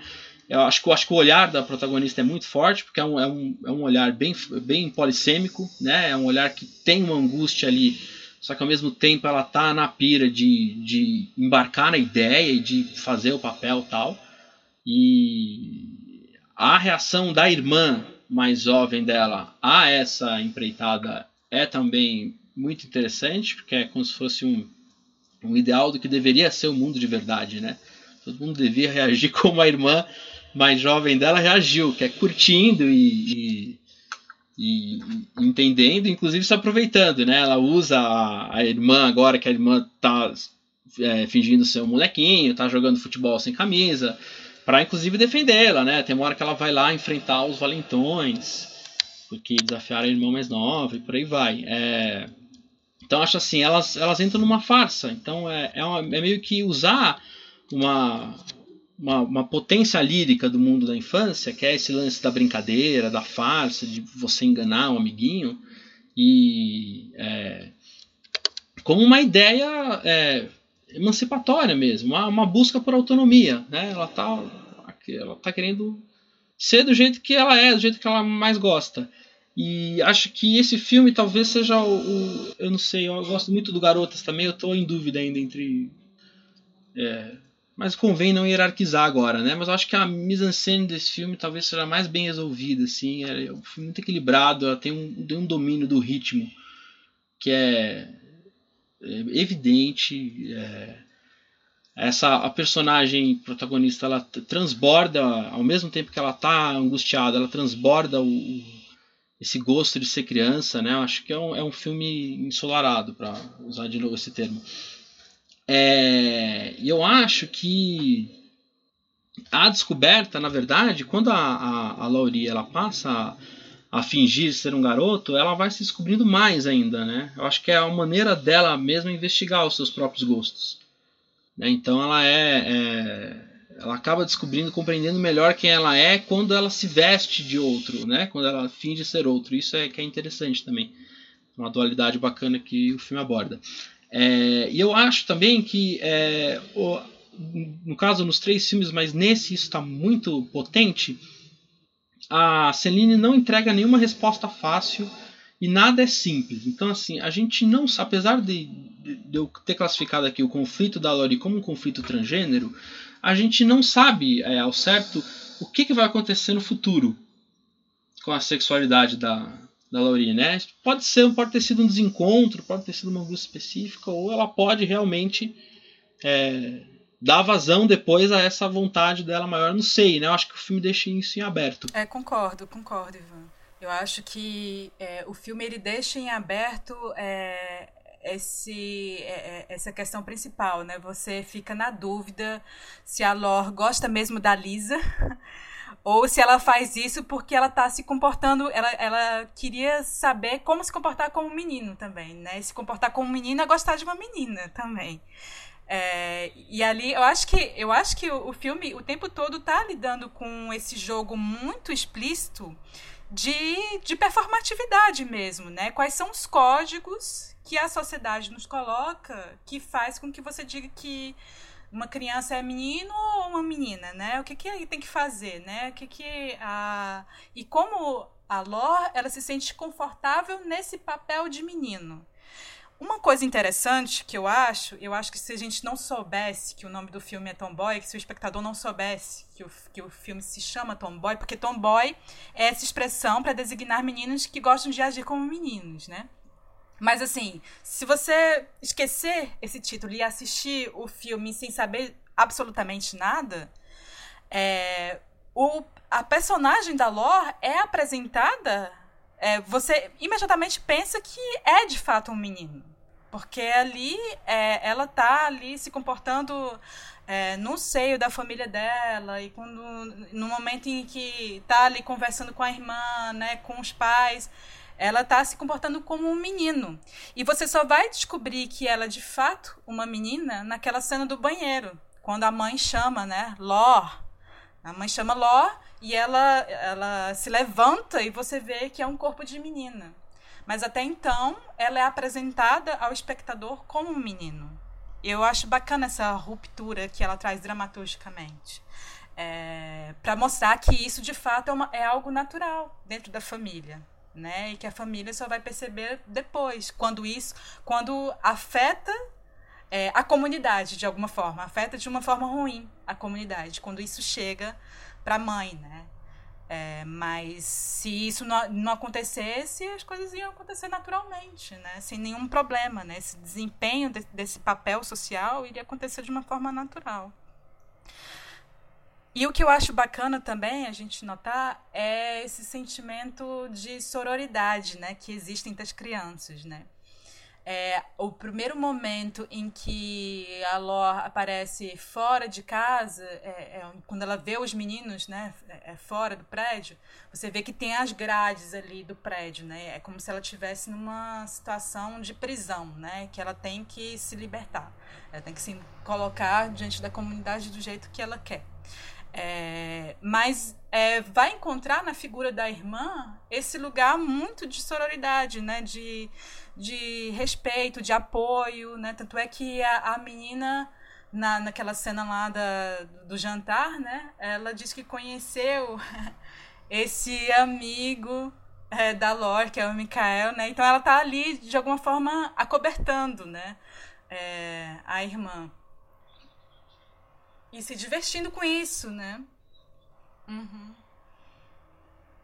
eu acho que, eu acho que o olhar da protagonista é muito forte, porque é um, é um, é um olhar bem, bem polissêmico, né? É um olhar que tem uma angústia ali, só que ao mesmo tempo ela tá na pira de, de embarcar na ideia e de fazer o papel tal. E a reação da irmã mais jovem dela a essa empreitada é também muito interessante, porque é como se fosse um, um ideal do que deveria ser o mundo de verdade, né? Todo mundo devia reagir como a irmã mais jovem dela reagiu, que é curtindo e, e, e, entendendo, inclusive se aproveitando, né? Ela usa a, a irmã agora que a irmã tá é, fingindo ser um molequinho, tá jogando futebol sem camisa, para inclusive defendê-la, né? Tem uma hora que ela vai lá enfrentar os valentões, porque desafiaram a irmã mais nova e por aí vai. É... Então acho assim, elas, elas entram numa farsa. Então é, é, uma, é meio que usar uma, uma, uma, potência lírica do mundo da infância, que é esse lance da brincadeira, da farsa, de você enganar um amiguinho, e é, como uma ideia é, emancipatória mesmo, uma, uma, busca por autonomia. Né? Ela está ela tá querendo ser do jeito que ela é, do jeito que ela mais gosta. E acho que esse filme talvez seja o, o eu não sei, eu gosto muito do Garotas também, eu estou em dúvida ainda entre é, mas convém não hierarquizar agora, né? Mas eu acho que a mise-en-scène desse filme talvez seja mais bem resolvida, assim. É um filme muito equilibrado, ela tem um, tem um domínio do ritmo que é, é evidente. É, essa a personagem protagonista ela transborda ao mesmo tempo que ela está angustiada, ela transborda o, esse gosto de ser criança, né? Eu acho que é um, é um filme ensolarado, para usar de novo esse termo. É, eu acho que a descoberta, na verdade, quando a, a, a Laurie ela passa a, fingir ser um garoto, ela vai se descobrindo mais ainda, né? Eu acho que é a maneira dela mesma investigar os seus próprios gostos. Né? Então ela é, é, ela acaba descobrindo, compreendendo melhor quem ela é quando ela se veste de outro, né? Quando ela finge ser outro. Isso é que é interessante também. Uma dualidade bacana que o filme aborda. É, e eu acho também que, é, o, no caso, nos três filmes, mas nesse isso está muito potente, a Celine não entrega nenhuma resposta fácil e nada é simples. Então, assim, a gente não, apesar de, de, eu ter classificado aqui o conflito da Lori como um conflito transgênero, a gente não sabe é, ao certo o que, que vai acontecer no futuro com a sexualidade da, da Laurie, né? Pode ser, pode ter sido um desencontro, pode ter sido uma angústia específica, ou ela pode realmente é, dar vazão depois a essa vontade dela maior, não sei, né? Eu acho que o filme deixa isso em aberto. É, concordo, concordo, Ivan. Eu acho que é, o filme ele deixa em aberto é, esse, é, é, essa questão principal, né? Você fica na dúvida se a Lor gosta mesmo da Lisa ou se ela faz isso porque ela está se comportando, ela, ela queria saber como se comportar como um menino também, né? Se comportar como um menino é gostar de uma menina também. É, e ali eu acho que eu acho que o, o, filme o tempo todo está lidando com esse jogo muito explícito de, de performatividade mesmo, né? Quais são os códigos que a sociedade nos coloca que faz com que você diga que uma criança é menino ou uma menina, né? O que que tem que fazer, né? O que que a e como a Lor, ela se sente confortável nesse papel de menino. Uma coisa interessante que eu acho, eu acho que se a gente não soubesse que o nome do filme é Tomboy, que se o espectador não soubesse que o, que o filme se chama Tomboy, porque Tomboy é essa expressão para designar meninos que gostam de agir como meninos, né? Mas assim, se você esquecer esse título e assistir o filme sem saber absolutamente nada, é, o, a personagem da Lore é apresentada. É, você imediatamente pensa que é de fato um menino. Porque ali é, ela tá ali se comportando é, no seio da família dela e quando no momento em que tá ali conversando com a irmã, né, com os pais, ela está se comportando como um menino. E você só vai descobrir que ela é de fato uma menina naquela cena do banheiro, quando a mãe chama, né? Ló. A mãe chama Ló e ela, ela se levanta e você vê que é um corpo de menina. Mas até então, ela é apresentada ao espectador como um menino. Eu acho bacana essa ruptura que ela traz dramaturgicamente. É, para mostrar que isso de fato é, uma, é algo natural dentro da família né? E que a família só vai perceber depois, quando isso, quando afeta é, a comunidade de alguma forma, afeta de uma forma ruim a comunidade, quando isso chega para a mãe, né? É, mas se isso não, não acontecesse, as coisas iam acontecer naturalmente, né? Sem nenhum problema, né? Esse desempenho de, desse papel social iria acontecer de uma forma natural. E o que eu acho bacana também a gente notar é esse sentimento de sororidade, né, que existe entre as crianças, né? É, o primeiro momento em que a Lor aparece fora de casa, é, é, quando ela vê os meninos, né, é, é, fora do prédio, você vê que tem as grades ali do prédio, né? É como se ela estivesse numa situação de prisão, né? Que ela tem que se libertar, ela tem que se colocar diante da comunidade do jeito que ela quer. É, mas vai encontrar na figura da irmã esse lugar muito de sororidade, né? De, de respeito, de apoio, né? Tanto é que a, a menina na, naquela cena lá da, do jantar, né? Ela diz que conheceu esse amigo é, da Lore, que é o Mikael, né? Então ela tá ali de alguma forma acobertando, né? É, a irmã. E se divertindo com isso, né? Uhum.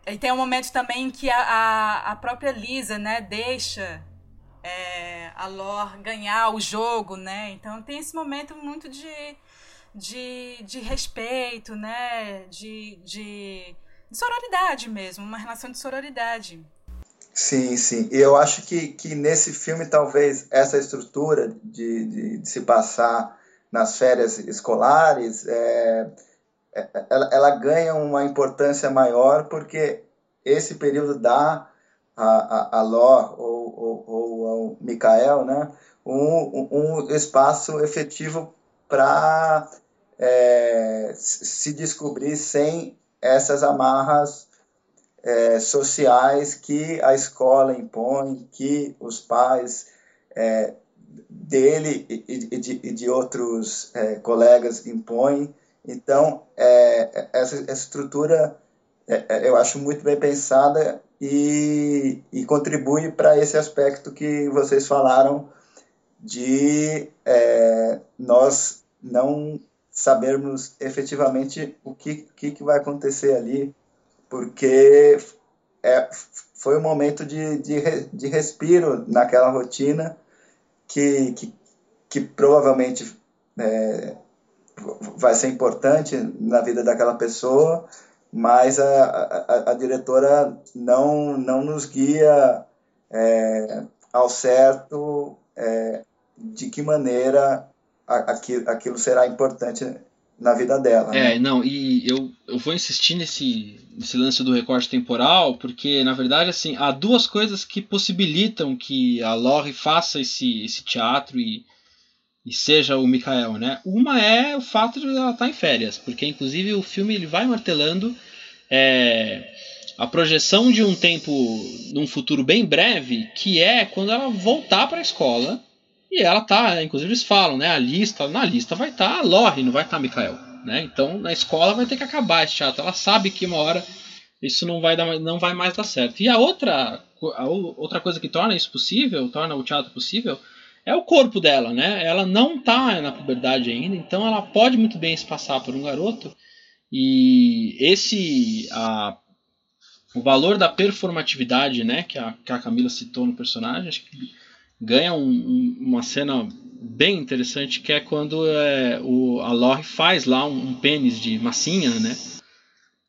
E tem um momento também que a, a, a própria Lisa, né, deixa é, a Lor ganhar o jogo, né? Então tem esse momento muito de, de, de respeito, né? De, de, de sororidade mesmo, uma relação de sororidade. Sim, sim. E eu acho que, que nesse filme, talvez, essa estrutura de, de, de se passar nas férias escolares, é, é, ela, ela, ganha uma importância maior porque esse período dá a, a, a Ló ou, ou, ou ao Mikael né, um, um espaço efetivo para é, se descobrir sem essas amarras é, sociais que a escola impõe, que os pais é, dele e, de, e de outros é, colegas impõem. Então, é, essa, estrutura é, eu acho muito bem pensada e, e contribui para esse aspecto que vocês falaram de é, nós não sabermos efetivamente o que, que, que vai acontecer ali, porque é, foi um momento de, de, de respiro naquela rotina que, que, que provavelmente é, vai ser importante na vida daquela pessoa, mas a, a, a diretora não, não nos guia é, ao certo é, de que maneira aquilo, aquilo será importante na vida dela. É, né? não, e eu, eu vou insistir nesse, nesse lance do recorte temporal, porque na verdade assim, há duas coisas que possibilitam que a Lori faça esse, esse teatro e, e seja o Mikael, né? Uma é o fato de ela estar em férias, porque inclusive o filme ele vai martelando é, a projeção de um tempo, num futuro bem breve, que é quando ela voltar para a escola e ela tá, inclusive eles falam, né? A lista, na lista vai estar tá a Lori, não vai estar tá Mikael, né? Então na escola vai ter que acabar esse teatro. Ela sabe que uma hora isso não vai dar, não vai mais dar certo. E a outra, a outra coisa que torna isso possível, torna o teatro possível, é o corpo dela, né? Ela não está na puberdade ainda, então ela pode muito bem se passar por um garoto. E esse a, o valor da performatividade, né, que a, que a Camila citou no personagem, acho que ganha um, um, uma cena bem interessante que é quando é, o, a Lori faz lá um, um pênis de massinha, né?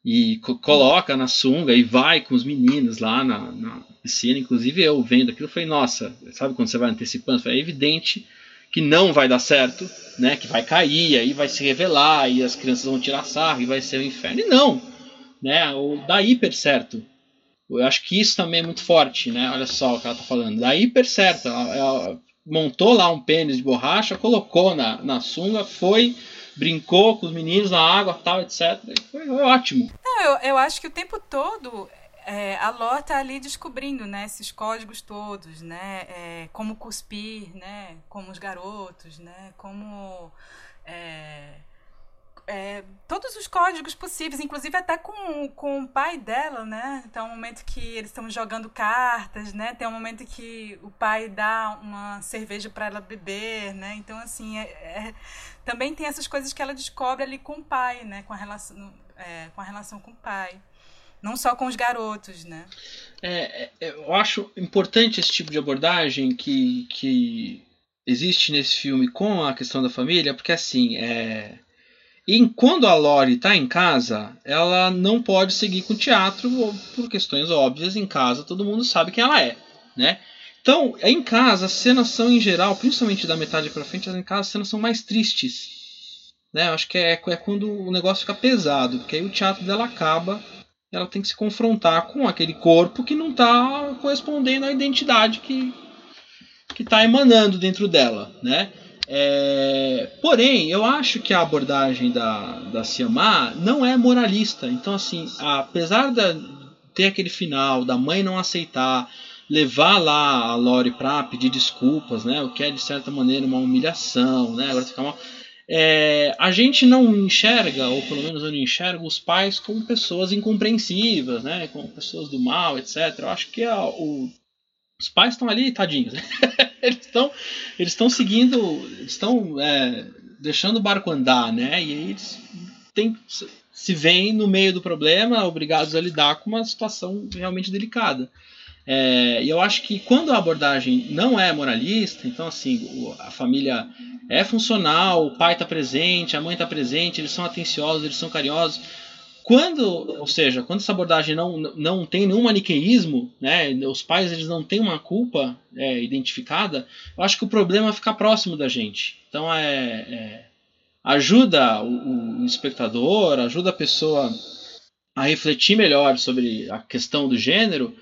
E co coloca na sunga e vai com os meninos lá na, na, piscina. Inclusive eu vendo aquilo, falei, nossa, sabe quando você vai antecipando? é evidente que não vai dar certo, né? Que vai cair, aí vai se revelar, e as crianças vão tirar sarro e vai ser o um inferno. E não, né? O, dá hiper certo. Eu acho que isso também é muito forte, né? Olha só o que ela tá falando. Daí hiper certo. Ela, ela montou lá um pênis de borracha, colocou na, na sunga, foi, brincou com os meninos na água, tal, etc. Foi ótimo. Não, eu, eu acho que o tempo todo é, a Ló tá ali descobrindo, né, esses códigos todos, né, é, como cuspir, né, como os garotos, né, como é, é, todos os códigos possíveis, inclusive até com, com o pai dela, né? Então, um momento que eles estão jogando cartas, né? Tem um momento que o pai dá uma cerveja para ela beber, né? Então, assim, é, é, também tem essas coisas que ela descobre ali com o pai, né? Com a relação, é, com a relação com o pai. Não só com os garotos, né? É, é, eu acho importante esse tipo de abordagem que, que existe nesse filme com a questão da família, porque assim, é e quando a Lori está em casa, ela não pode seguir com o teatro por questões óbvias. Em casa, todo mundo sabe quem ela é, né? Então, em casa, as cenas são, em geral, principalmente da metade para frente, em casa, as cenas são mais tristes. Né? Eu acho que é, é quando o negócio fica pesado, porque aí o teatro dela acaba ela tem que se confrontar com aquele corpo que não está correspondendo à identidade que está emanando dentro dela, né? É, porém, eu acho que a abordagem da, da Siamá não é moralista. Então, assim, apesar de ter aquele final da mãe não aceitar, levar lá a Lori para pedir desculpas, né? O que é de certa maneira uma humilhação, né? Agora fica mal. É, a gente não enxerga, ou pelo menos eu não enxergo, os pais como pessoas incompreensivas, né? Como pessoas do mal, etc. Eu acho que a, o, os pais estão ali, tadinhos. eles estão eles estão seguindo, estão é, deixando o barco andar, né? E aí eles têm, se veem no meio do problema, obrigados a lidar com uma situação realmente delicada. É, e eu acho que quando a abordagem não é moralista, então assim, a família é funcional, o pai está presente, a mãe está presente, eles são atenciosos, eles são carinhosos, quando, ou seja, quando essa abordagem não, não tem nenhum maniqueísmo, né, os pais eles não têm uma culpa é, identificada, eu acho que o problema fica próximo da gente. Então é, é ajuda o, o, espectador, ajuda a pessoa a refletir melhor sobre a questão do gênero,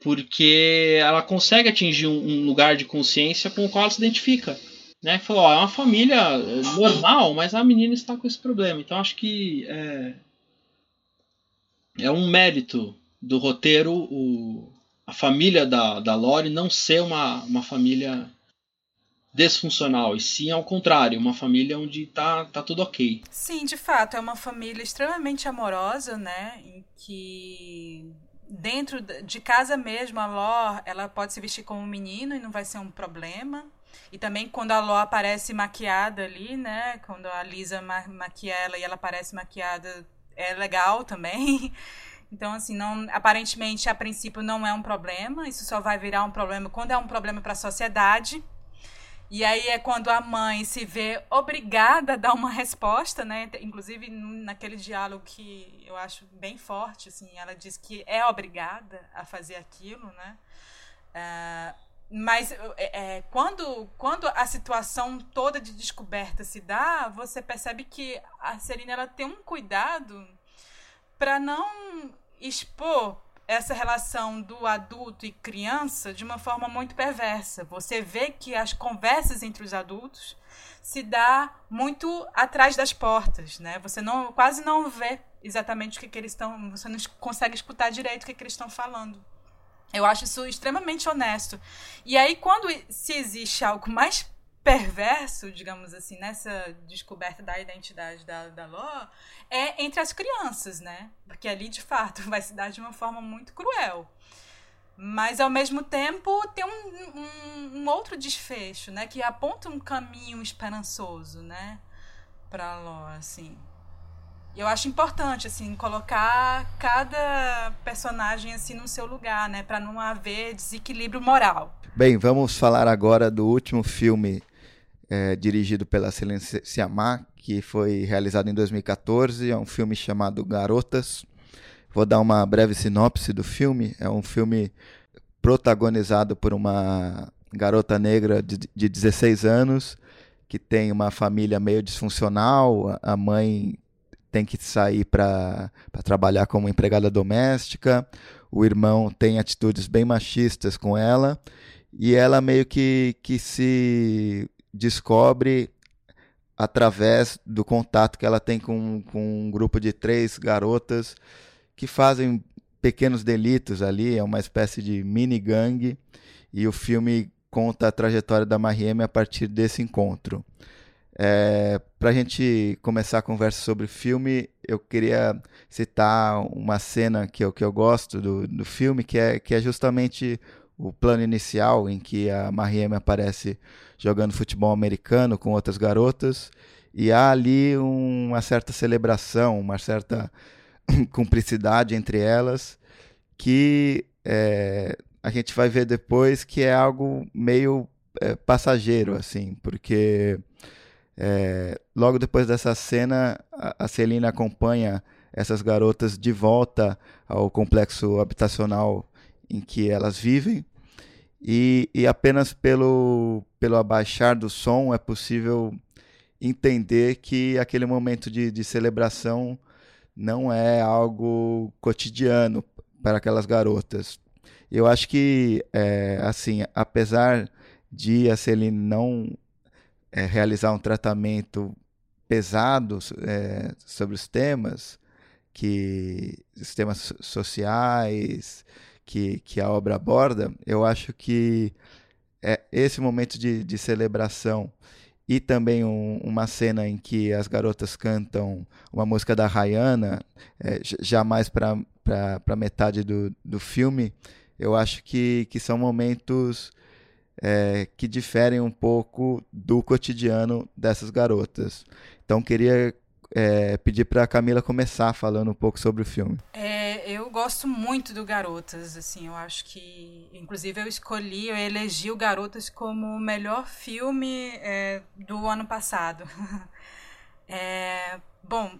porque ela consegue atingir um, lugar de consciência com o qual ela se identifica. Né? Falou, ó, é uma família é, normal, mas a menina está com esse problema. Então acho que é, é um mérito do roteiro o, a família da, da Lori não ser uma, uma família desfuncional, e sim ao contrário, uma família onde tá, tá tudo ok. Sim, de fato, é uma família extremamente amorosa, né? Em que dentro de casa mesmo, a Ló, ela pode se vestir como um menino e não vai ser um problema. E também quando a Ló aparece maquiada ali, né? Quando a Lisa ma maquia ela e ela aparece maquiada é legal também. Então, assim, não, aparentemente, a princípio, não é um problema. Isso só vai virar um problema quando é um problema para a sociedade. E aí é quando a mãe se vê obrigada a dar uma resposta, né? Inclusive naquele diálogo que eu acho bem forte, assim, ela diz que é obrigada a fazer aquilo, né? Uh, mas é, é, quando, quando a situação toda de descoberta se dá, você percebe que a Serena ela tem um cuidado para não expor essa relação do adulto e criança de uma forma muito perversa. Você vê que as conversas entre os adultos se dá muito atrás das portas, né? Você não quase não vê exatamente o que, que eles estão, você não consegue escutar direito o que, que eles estão falando. Eu acho isso extremamente honesto. E aí, quando se existe algo mais perverso, digamos assim, nessa descoberta da identidade da, da Ló, é entre as crianças, né? Porque ali, de fato, vai se dar de uma forma muito cruel. Mas, ao mesmo tempo, tem um, um, um outro desfecho, né? Que aponta um caminho esperançoso, né? Pra Ló, assim eu acho importante assim colocar cada personagem assim no seu lugar, né, para não haver desequilíbrio moral. Bem, vamos falar agora do último filme é, dirigido pela Celine Sciamma, que foi realizado em 2014. É um filme chamado Garotas. Vou dar uma breve sinopse do filme. É um filme protagonizado por uma garota negra de, de 16 anos que tem uma família meio disfuncional. A mãe tem que sair para trabalhar como empregada doméstica, o irmão tem atitudes bem machistas com ela, e ela meio que, que se descobre através do contato que ela tem com, com um grupo de três garotas que fazem pequenos delitos ali, é uma espécie de mini gangue, e o filme conta a trajetória da Mariem a partir desse encontro. É, Para a gente começar a conversa sobre o filme, eu queria citar uma cena que eu, que eu gosto do, do filme, que é, que é justamente o plano inicial em que a Mariem aparece jogando futebol americano com outras garotas. E há ali uma certa celebração, uma certa cumplicidade entre elas que é, a gente vai ver depois que é algo meio é, passageiro assim, porque é, logo depois dessa cena a, a Celina acompanha essas garotas de volta ao complexo habitacional em que elas vivem e, e apenas pelo, pelo abaixar do som é possível entender que aquele momento de, de celebração não é algo cotidiano para aquelas garotas. Eu acho que, é, assim, apesar de a Celine não é, realizar um tratamento pesado é, sobre os temas, que os temas sociais, que, que a obra aborda, eu acho que é esse momento de, de celebração e também um, uma cena em que as garotas cantam uma música da Rayana, é, já mais para metade do, do filme, eu acho que, que são momentos é, que diferem um pouco do cotidiano dessas garotas. Então, queria é, pedir para a Camila começar falando um pouco sobre o filme. É, eu gosto muito do Garotas, assim, eu acho que, inclusive, eu escolhi, eu elegi o Garotas como o melhor filme é, do ano passado. É, bom,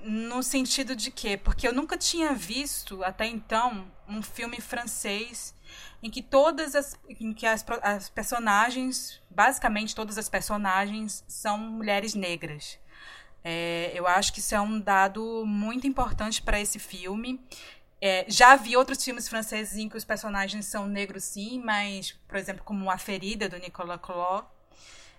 no sentido de quê? Porque eu nunca tinha visto até então um filme francês em que todas as em que as, as personagens, basicamente todas as personagens são mulheres negras. É, eu acho que isso é um dado muito importante para esse filme. É, já vi outros filmes franceses em que os personagens são negros, sim, mas, por exemplo, como A Ferida, do Nicolas Clot,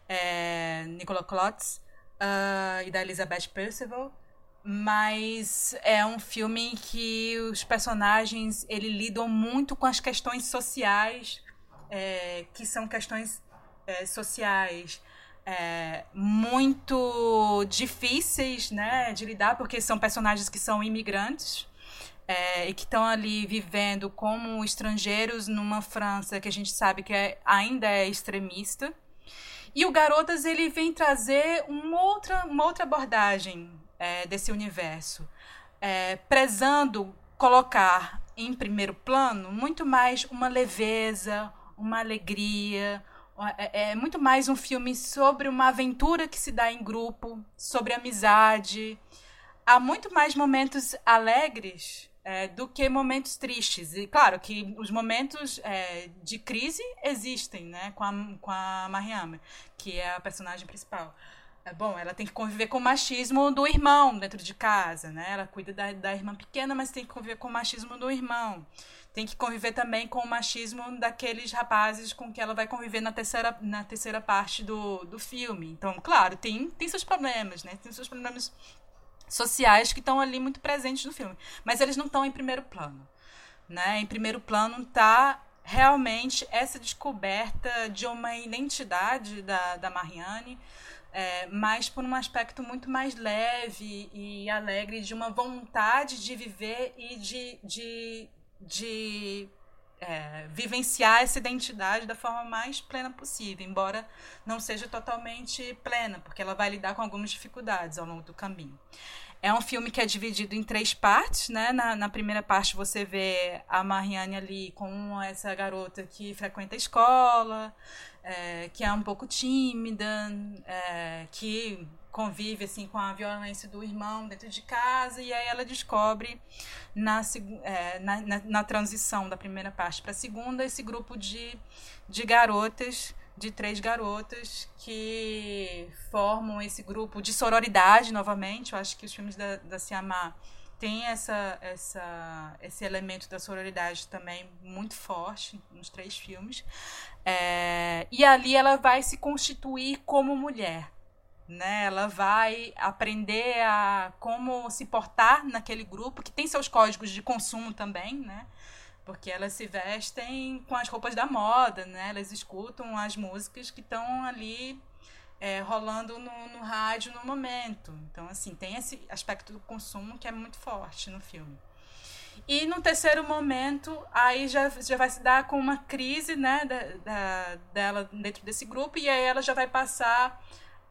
é, Nicolas uh, e da Elizabeth Percival. Mas é um filme em que os personagens ele lidam muito com as questões sociais, é, que são questões é, sociais é, muito difíceis né, de lidar, porque são personagens que são imigrantes é, e que estão ali vivendo como estrangeiros numa França que a gente sabe que é, ainda é extremista. E o Garotas ele vem trazer uma outra, uma outra abordagem é, desse universo, é, prezando colocar em primeiro plano muito mais uma leveza, uma alegria, é, é, muito mais um filme sobre uma aventura que se dá em grupo, sobre amizade. Há muito mais momentos alegres é, do que momentos tristes. E claro que os momentos é, de crise existem, né? Com a, com a Mariama, que é a personagem principal. É, bom, ela tem que conviver com o machismo do irmão dentro de casa, né? Ela cuida da, da irmã pequena, mas tem que conviver com o machismo do irmão tem que conviver também com o machismo daqueles rapazes com que ela vai conviver na terceira, na terceira parte do, do filme. Então, claro, tem, tem seus problemas, né? Tem seus problemas sociais que estão ali muito presentes no filme. Mas eles não estão em primeiro plano. Né? Em primeiro plano está realmente essa descoberta de uma identidade da, da Marianne, é, mas por um aspecto muito mais leve e alegre, de uma vontade de viver e de, de de é, vivenciar essa identidade da forma mais plena possível, embora não seja totalmente plena, porque ela vai lidar com algumas dificuldades ao longo do caminho. É um filme que é dividido em três partes, né? Na, na primeira parte você vê a Marianne ali com essa garota que frequenta a escola, é, que é um pouco tímida, é, que convive assim com a violência do irmão dentro de casa e aí ela descobre na, é, na, na, na, transição da primeira parte para a segunda esse grupo de, de garotas de três garotas que formam esse grupo de sororidade novamente eu acho que os filmes da, da Siamá tem essa, essa, esse elemento da sororidade também muito forte nos três filmes. É, e ali ela vai se constituir como mulher né? Ela vai aprender a como se portar naquele grupo que tem seus códigos de consumo também, né? Porque elas se vestem com as roupas da moda, né? Elas escutam as músicas que estão ali é, rolando no, no rádio no momento. Então, assim, tem esse aspecto do consumo que é muito forte no filme. E no terceiro momento, aí já, já vai se dar com uma crise né, da, da, dela dentro desse grupo, e aí ela já vai passar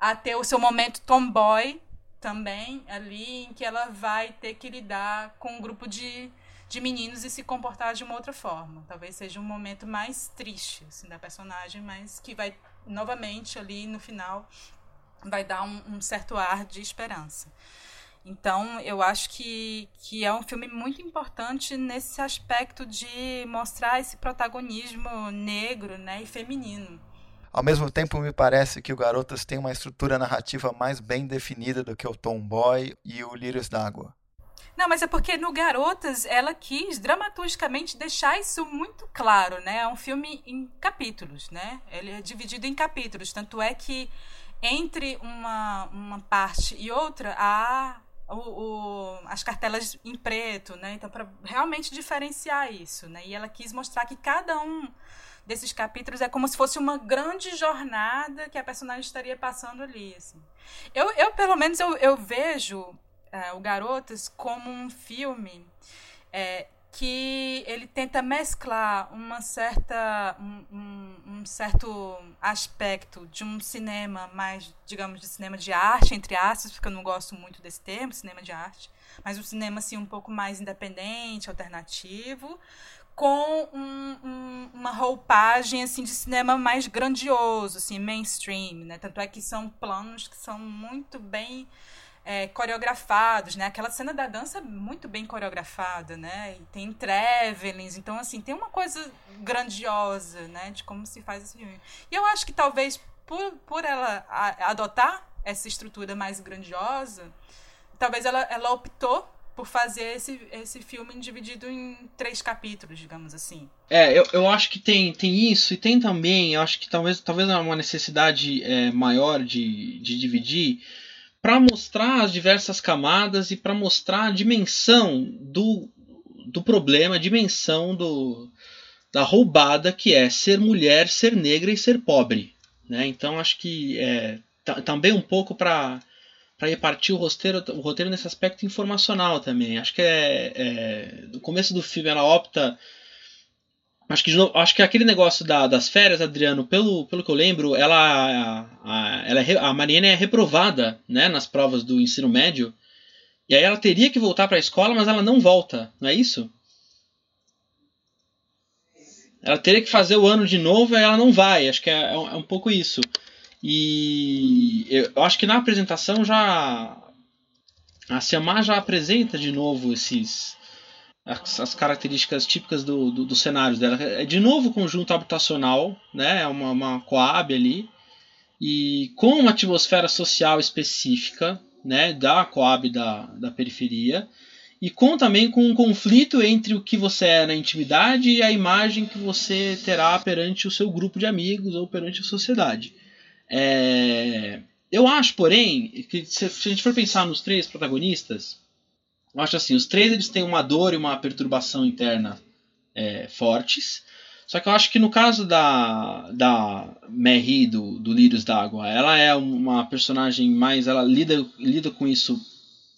a ter o seu momento tomboy também, ali, em que ela vai ter que lidar com um grupo de, de meninos e se comportar de uma outra forma. Talvez seja um momento mais triste assim, da personagem, mas que vai novamente ali no final vai dar um, um certo ar de esperança. Então, eu acho que, que é um filme muito importante nesse aspecto de mostrar esse protagonismo negro né, e feminino. Ao mesmo tempo, me parece que o Garotas tem uma estrutura narrativa mais bem definida do que o Tomboy e o Lírios d'Água. Não, mas é porque no Garotas ela quis dramaturgicamente deixar isso muito claro, né? É um filme em capítulos, né? Ele é dividido em capítulos, tanto é que entre uma, uma parte e outra há o, o, as cartelas em preto, né? Então, para realmente diferenciar isso, né? E ela quis mostrar que cada um desses capítulos é como se fosse uma grande jornada que a personagem estaria passando ali, assim. Eu, eu pelo menos, eu, eu vejo é, o Garotas como um filme é, que ele tenta mesclar uma certa um, um, um, certo aspecto de um cinema mais digamos de cinema de arte entre aspas porque eu não gosto muito desse termo cinema de arte mas um cinema assim um pouco mais independente alternativo com um, uma roupagem assim de cinema mais grandioso assim mainstream né? Tanto é que são planos que são muito bem é, coreografados, né? Aquela cena da dança é muito bem coreografada, né? E tem travelings, então assim tem uma coisa grandiosa, né? De como se faz esse filme. E eu acho que talvez por, por ela adotar essa estrutura mais grandiosa, talvez ela, ela optou por fazer esse, esse filme dividido em três capítulos, digamos assim. É, eu, eu acho que tem, tem isso e tem também, eu acho que talvez, talvez uma necessidade é, maior de, de dividir para mostrar as diversas camadas e para mostrar a dimensão do, do problema, a dimensão do, da roubada que é ser mulher, ser negra e ser pobre. Né? Então acho que é, também um pouco para para repartir o roteiro, o roteiro nesse aspecto informacional também. Acho que é, é no começo do filme ela opta Acho que, novo, acho que aquele negócio da, das férias, Adriano, pelo, pelo que eu lembro, ela, a, ela é, a Mariana é reprovada né, nas provas do ensino médio. E aí ela teria que voltar para a escola, mas ela não volta, não é isso? Ela teria que fazer o ano de novo e ela não vai. Acho que é, é, um, é pouco isso. E eu acho que na apresentação já. A Siamar já apresenta de novo esses, as, as características típicas do, do, dos cenários dela. É de novo conjunto habitacional, né? É uma, uma coab ali. E com uma atmosfera social específica, né? Da coab da, da periferia. E com também com um conflito entre o que você é na intimidade e a imagem que você terá perante o seu grupo de amigos ou perante a sociedade. É... Eu acho, porém, que se a gente for pensar nos três protagonistas, eu acho assim, os três eles têm uma dor e uma perturbação interna é, fortes. Só que eu acho que no caso da, da Merri, do, do Lírios d'Água, ela é uma personagem mais. Ela lida, lida com isso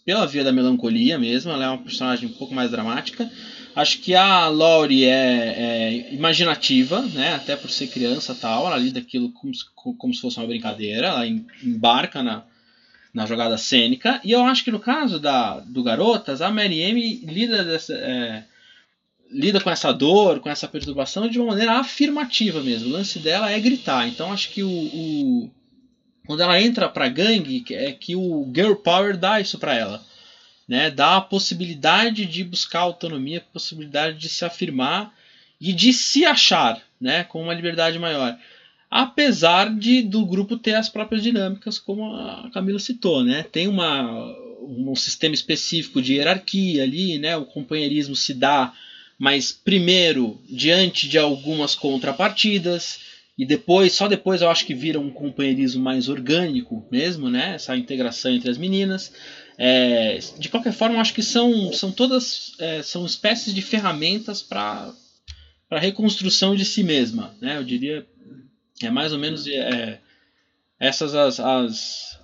pela via da melancolia mesmo, ela é uma personagem um pouco mais dramática. Acho que a Laurie é, é imaginativa, né? até por ser criança tal, ela lida aquilo como, como se fosse uma brincadeira, ela embarca na, na jogada cênica. E eu acho que no caso da, do Garotas, a Mary M lida, dessa, é, lida com essa dor, com essa perturbação de uma maneira afirmativa mesmo. O lance dela é gritar. Então acho que o, o quando ela entra pra gangue, é que o Girl Power dá isso para ela. Né? Dá a possibilidade de buscar autonomia, possibilidade de se afirmar e de se achar né? com uma liberdade maior apesar de do grupo ter as próprias dinâmicas, como a Camila citou, né? Tem uma, um sistema específico de hierarquia ali, né? O companheirismo se dá, mas primeiro diante de algumas contrapartidas e depois, só depois eu acho que vira um companheirismo mais orgânico mesmo, né? Essa integração entre as meninas. É, de qualquer forma, acho que são, são todas é, são espécies de ferramentas para a reconstrução de si mesma, né? Eu diria é mais ou menos é, essas as, as,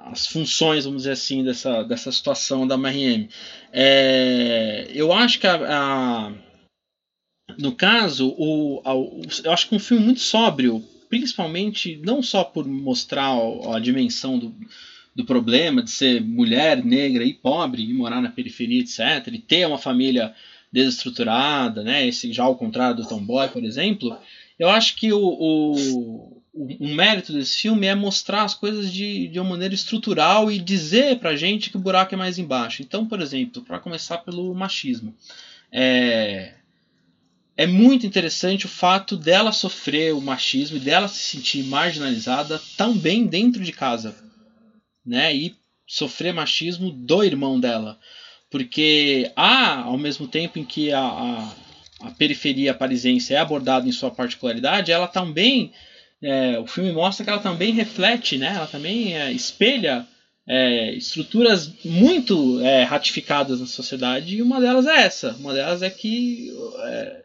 as funções, vamos dizer assim, dessa, dessa situação da MRM. É, eu acho que a, a no caso, o, o, eu acho que um filme muito sóbrio, principalmente não só por mostrar a, a dimensão do, do problema de ser mulher, negra e pobre e morar na periferia, etc., e ter uma família desestruturada, né? Esse já ao contrário do Tomboy, por exemplo, eu acho que o, o, o, mérito desse filme é mostrar as coisas de, de uma maneira estrutural e dizer pra gente que o buraco é mais embaixo. Então, por exemplo, para começar pelo machismo, é, é muito interessante o fato dela sofrer o machismo e dela se sentir marginalizada também dentro de casa, né? E sofrer machismo do irmão dela, porque há, ao mesmo tempo em que a, a, a periferia parisiense é abordada em sua particularidade, ela também, é, o filme mostra que ela também reflete, né? Ela também é, espelha é, estruturas muito é, ratificadas na sociedade e uma delas é essa, uma delas é que é,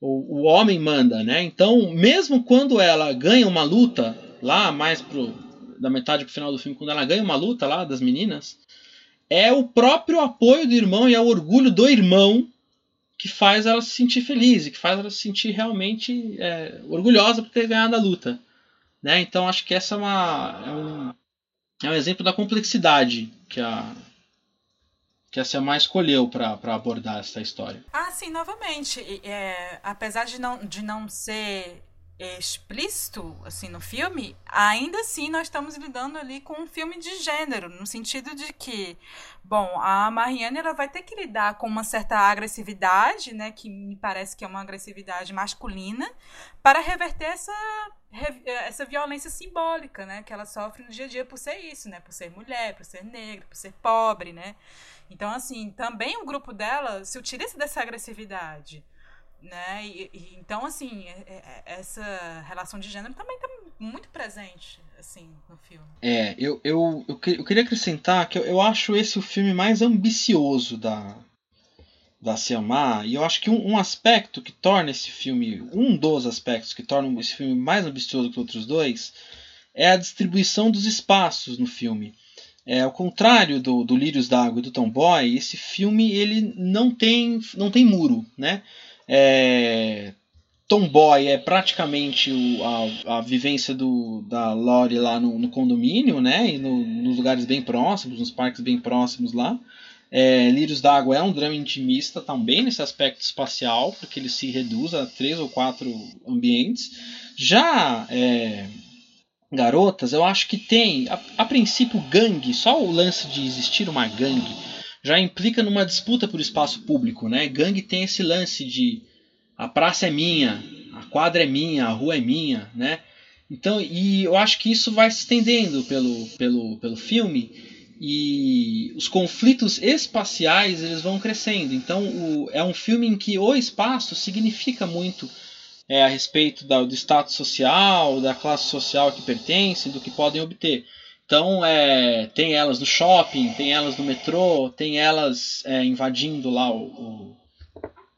o, o homem manda, né? Então, mesmo quando ela ganha uma luta, lá mais pro, da metade pro final do filme, quando ela ganha uma luta lá das meninas, é o próprio apoio do irmão e é o orgulho do irmão que faz ela se sentir feliz e que faz ela se sentir realmente é, orgulhosa por ter ganhado a luta. Né? Então acho que essa é, uma, é, um, é um exemplo da complexidade que a, que a Selma escolheu para abordar essa história. Ah, sim, novamente. É, apesar de não, de não ser explícito assim no filme, ainda assim nós estamos lidando ali com um filme de gênero, no sentido de que, bom, a Marianne ela vai ter que lidar com uma certa agressividade, né, que me parece que é uma agressividade masculina, para reverter essa essa violência simbólica, né, que ela sofre no dia a dia por ser isso, né, por ser mulher, por ser negra, por ser pobre, né? Então, assim, também o grupo dela se utiliza dessa agressividade. Né? E, e, então, assim, é, é, essa relação de gênero também está muito presente assim, no filme. É, eu, eu, eu, eu queria acrescentar que eu, eu acho esse o filme mais ambicioso da, da Selma, e eu acho que um, um, aspecto que torna esse filme, um dos aspectos que torna esse filme mais ambicioso que os outros dois, é a distribuição dos espaços no filme. É, ao contrário do, do Lírios d'Água e do Tomboy, esse filme ele não tem, não tem muro. Né? É, Tomboy é praticamente o, a, a vivência do, da Lori lá no, no condomínio, né? E no, nos lugares bem próximos, nos parques bem próximos lá. É, Lírios d'Água é um drama intimista também nesse aspecto espacial, porque ele se reduz a três ou quatro ambientes. Já é, garotas, eu acho que tem, a, a princípio, gangue, só o lance de existir uma gangue já implica numa disputa por espaço público, né? Gangue tem esse lance de a praça é minha, a quadra é minha, a rua é minha, né? Então, e eu acho que isso vai se estendendo pelo, pelo, pelo filme e os conflitos espaciais eles vão crescendo. Então, o, é um filme em que o espaço significa muito é, a respeito da, do status social, da classe social que pertencem, do que podem obter. Então, é, tem elas no shopping, tem elas no metrô, tem elas é, invadindo lá o, o,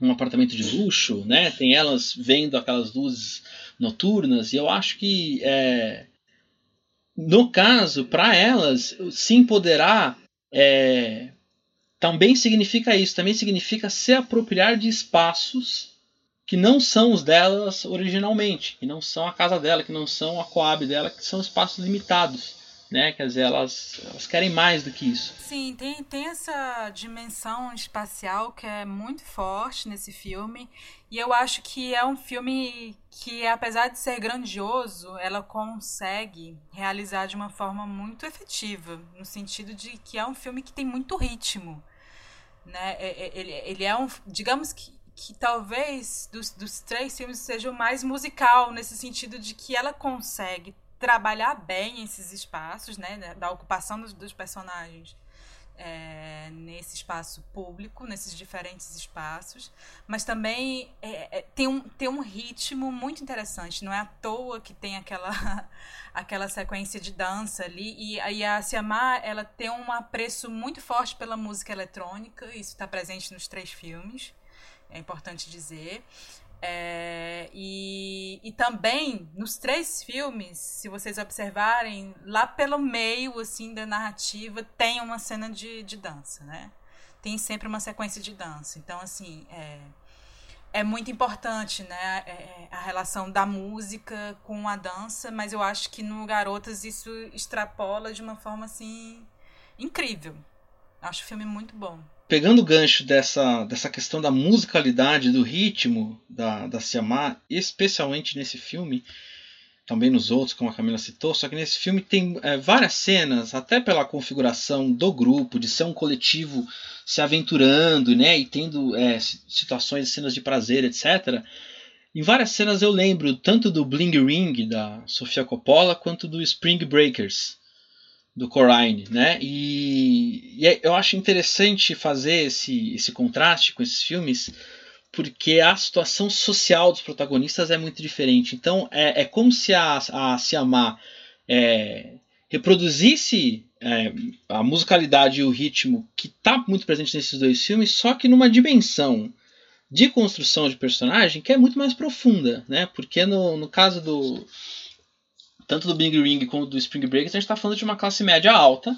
um apartamento de luxo, né? tem elas vendo aquelas luzes noturnas, e eu acho que, é, no caso, para elas, se empoderar é, também significa isso, também significa se apropriar de espaços que não são os delas originalmente, que não são a casa dela, que não são a coab dela, que são espaços limitados. Né? Quer dizer, elas, elas querem mais do que isso. Sim, tem, tem essa dimensão espacial que é muito forte nesse filme. E eu acho que é um filme que, apesar de ser grandioso, ela consegue realizar de uma forma muito efetiva. No sentido de que é um filme que tem muito ritmo. Né? É, é, ele, ele é um. Digamos que que talvez dos, dos três filmes seja o mais musical, nesse sentido de que ela consegue trabalhar bem esses espaços, né, da ocupação dos, dos personagens. é, nesse espaço público, nesses diferentes espaços, mas também é, é, tem, um, tem um ritmo muito interessante. Não é à toa que tem aquela, aquela sequência de dança ali. E, e a Siamá, ela tem um apreço muito forte pela música eletrônica, isso está presente nos três filmes, é importante dizer. É, e, e também nos três filmes, se vocês observarem, lá pelo meio assim da narrativa tem uma cena de, de dança, né? Tem sempre uma sequência de dança. Então, assim, é, é muito importante, né? É, é a relação da música com a dança, mas eu acho que no Garotas isso extrapola de uma forma assim incrível. Acho o filme muito bom pegando o gancho dessa, dessa questão da musicalidade, do ritmo da, da Siamá, especialmente nesse filme, também nos outros, como a Camila citou, só que nesse filme tem é, várias cenas, até pela configuração do grupo, de ser um coletivo se aventurando, né, e tendo é, situações, cenas de prazer, etc. Em várias cenas eu lembro tanto do Bling Ring da Sofia Coppola quanto do Spring Breakers do Coraine, né? E, e, é, eu acho interessante fazer esse, esse contraste com esses filmes, porque a situação social dos protagonistas é muito diferente. Então é, é como se a, a Siamá é, reproduzisse é, a musicalidade e o ritmo que está muito presente nesses dois filmes, só que numa dimensão de construção de personagem que é muito mais profunda, né? Porque no, no caso do tanto do Big Ring como do Spring Breakers, a gente está falando de uma classe média alta,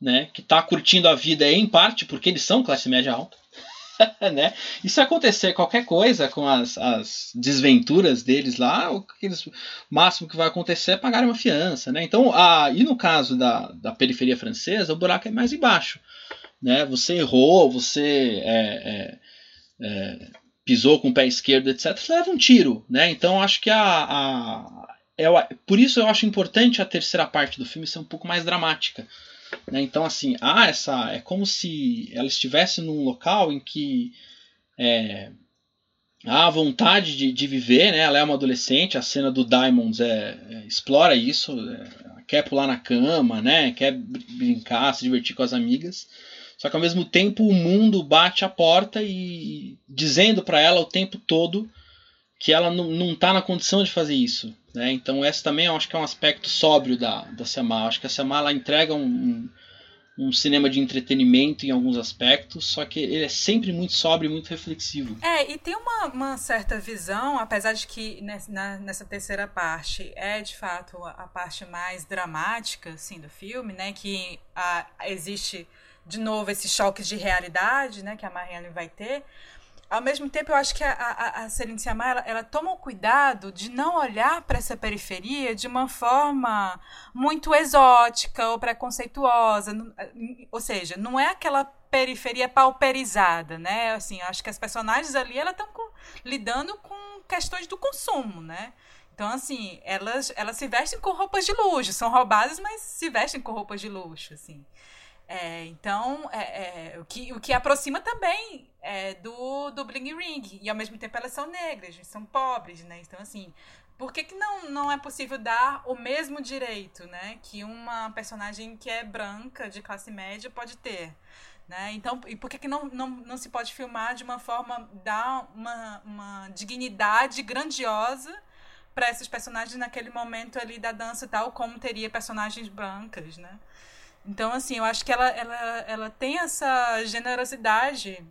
né, que está curtindo a vida em parte porque eles são classe média alta. né? E se acontecer qualquer coisa com as, as desventuras deles lá, o, eles, o máximo que vai acontecer é pagar uma fiança. Né? Então, a, e no caso da, da periferia francesa, o buraco é mais embaixo. Né? Você errou, você é, é, é, pisou com o pé esquerdo, etc., você leva um tiro. Né? Então, acho que a, a, eu, por isso eu acho importante a terceira parte do filme ser um pouco mais dramática. Né? Então, assim, ah, essa é como se ela estivesse num local em que é, há vontade de, de viver, né? Ela é uma adolescente, a cena do Diamonds é, é, explora isso, é, quer pular na cama, né? Quer brincar, se divertir com as amigas. Só que ao mesmo tempo o mundo bate a porta e dizendo para ela o tempo todo que ela não está na condição de fazer isso. Né? Então, esse também eu acho que é um aspecto sóbrio da, da Sema. acho que a Sema ela entrega um, um, cinema de entretenimento em alguns aspectos, só que ele é sempre muito sóbrio e muito reflexivo. É, e tem uma, uma certa visão, apesar de que nessa, nessa terceira parte é de fato a parte mais dramática assim, do filme, né? que a, existe de novo esse choque de realidade né? que a Marianne vai ter ao mesmo tempo, eu acho que a, a, a Celine Sciamma, ela, ela toma o cuidado de não olhar para essa periferia de uma forma muito exótica ou preconceituosa. Ou seja, não é aquela periferia pauperizada, né? Assim, acho que as personagens ali, elas estão lidando com questões do consumo, né? Então, assim, elas, elas se vestem com roupas de luxo, são roubadas, mas se vestem com roupas de luxo, assim. É, então, é, é, o, que, o que aproxima também é, do, do Bling Ring. E ao mesmo tempo elas são negras, são pobres, né? Então, assim, por que, que não, não é possível dar o mesmo direito, né? Que uma personagem que é branca, de classe média, pode ter? Né? Então, e por que, que não, não, não se pode filmar de uma forma, dar uma, uma dignidade grandiosa para esses personagens naquele momento ali da dança, tal como teria personagens brancas, né? Então, assim, eu acho que ela, ela, ela tem essa generosidade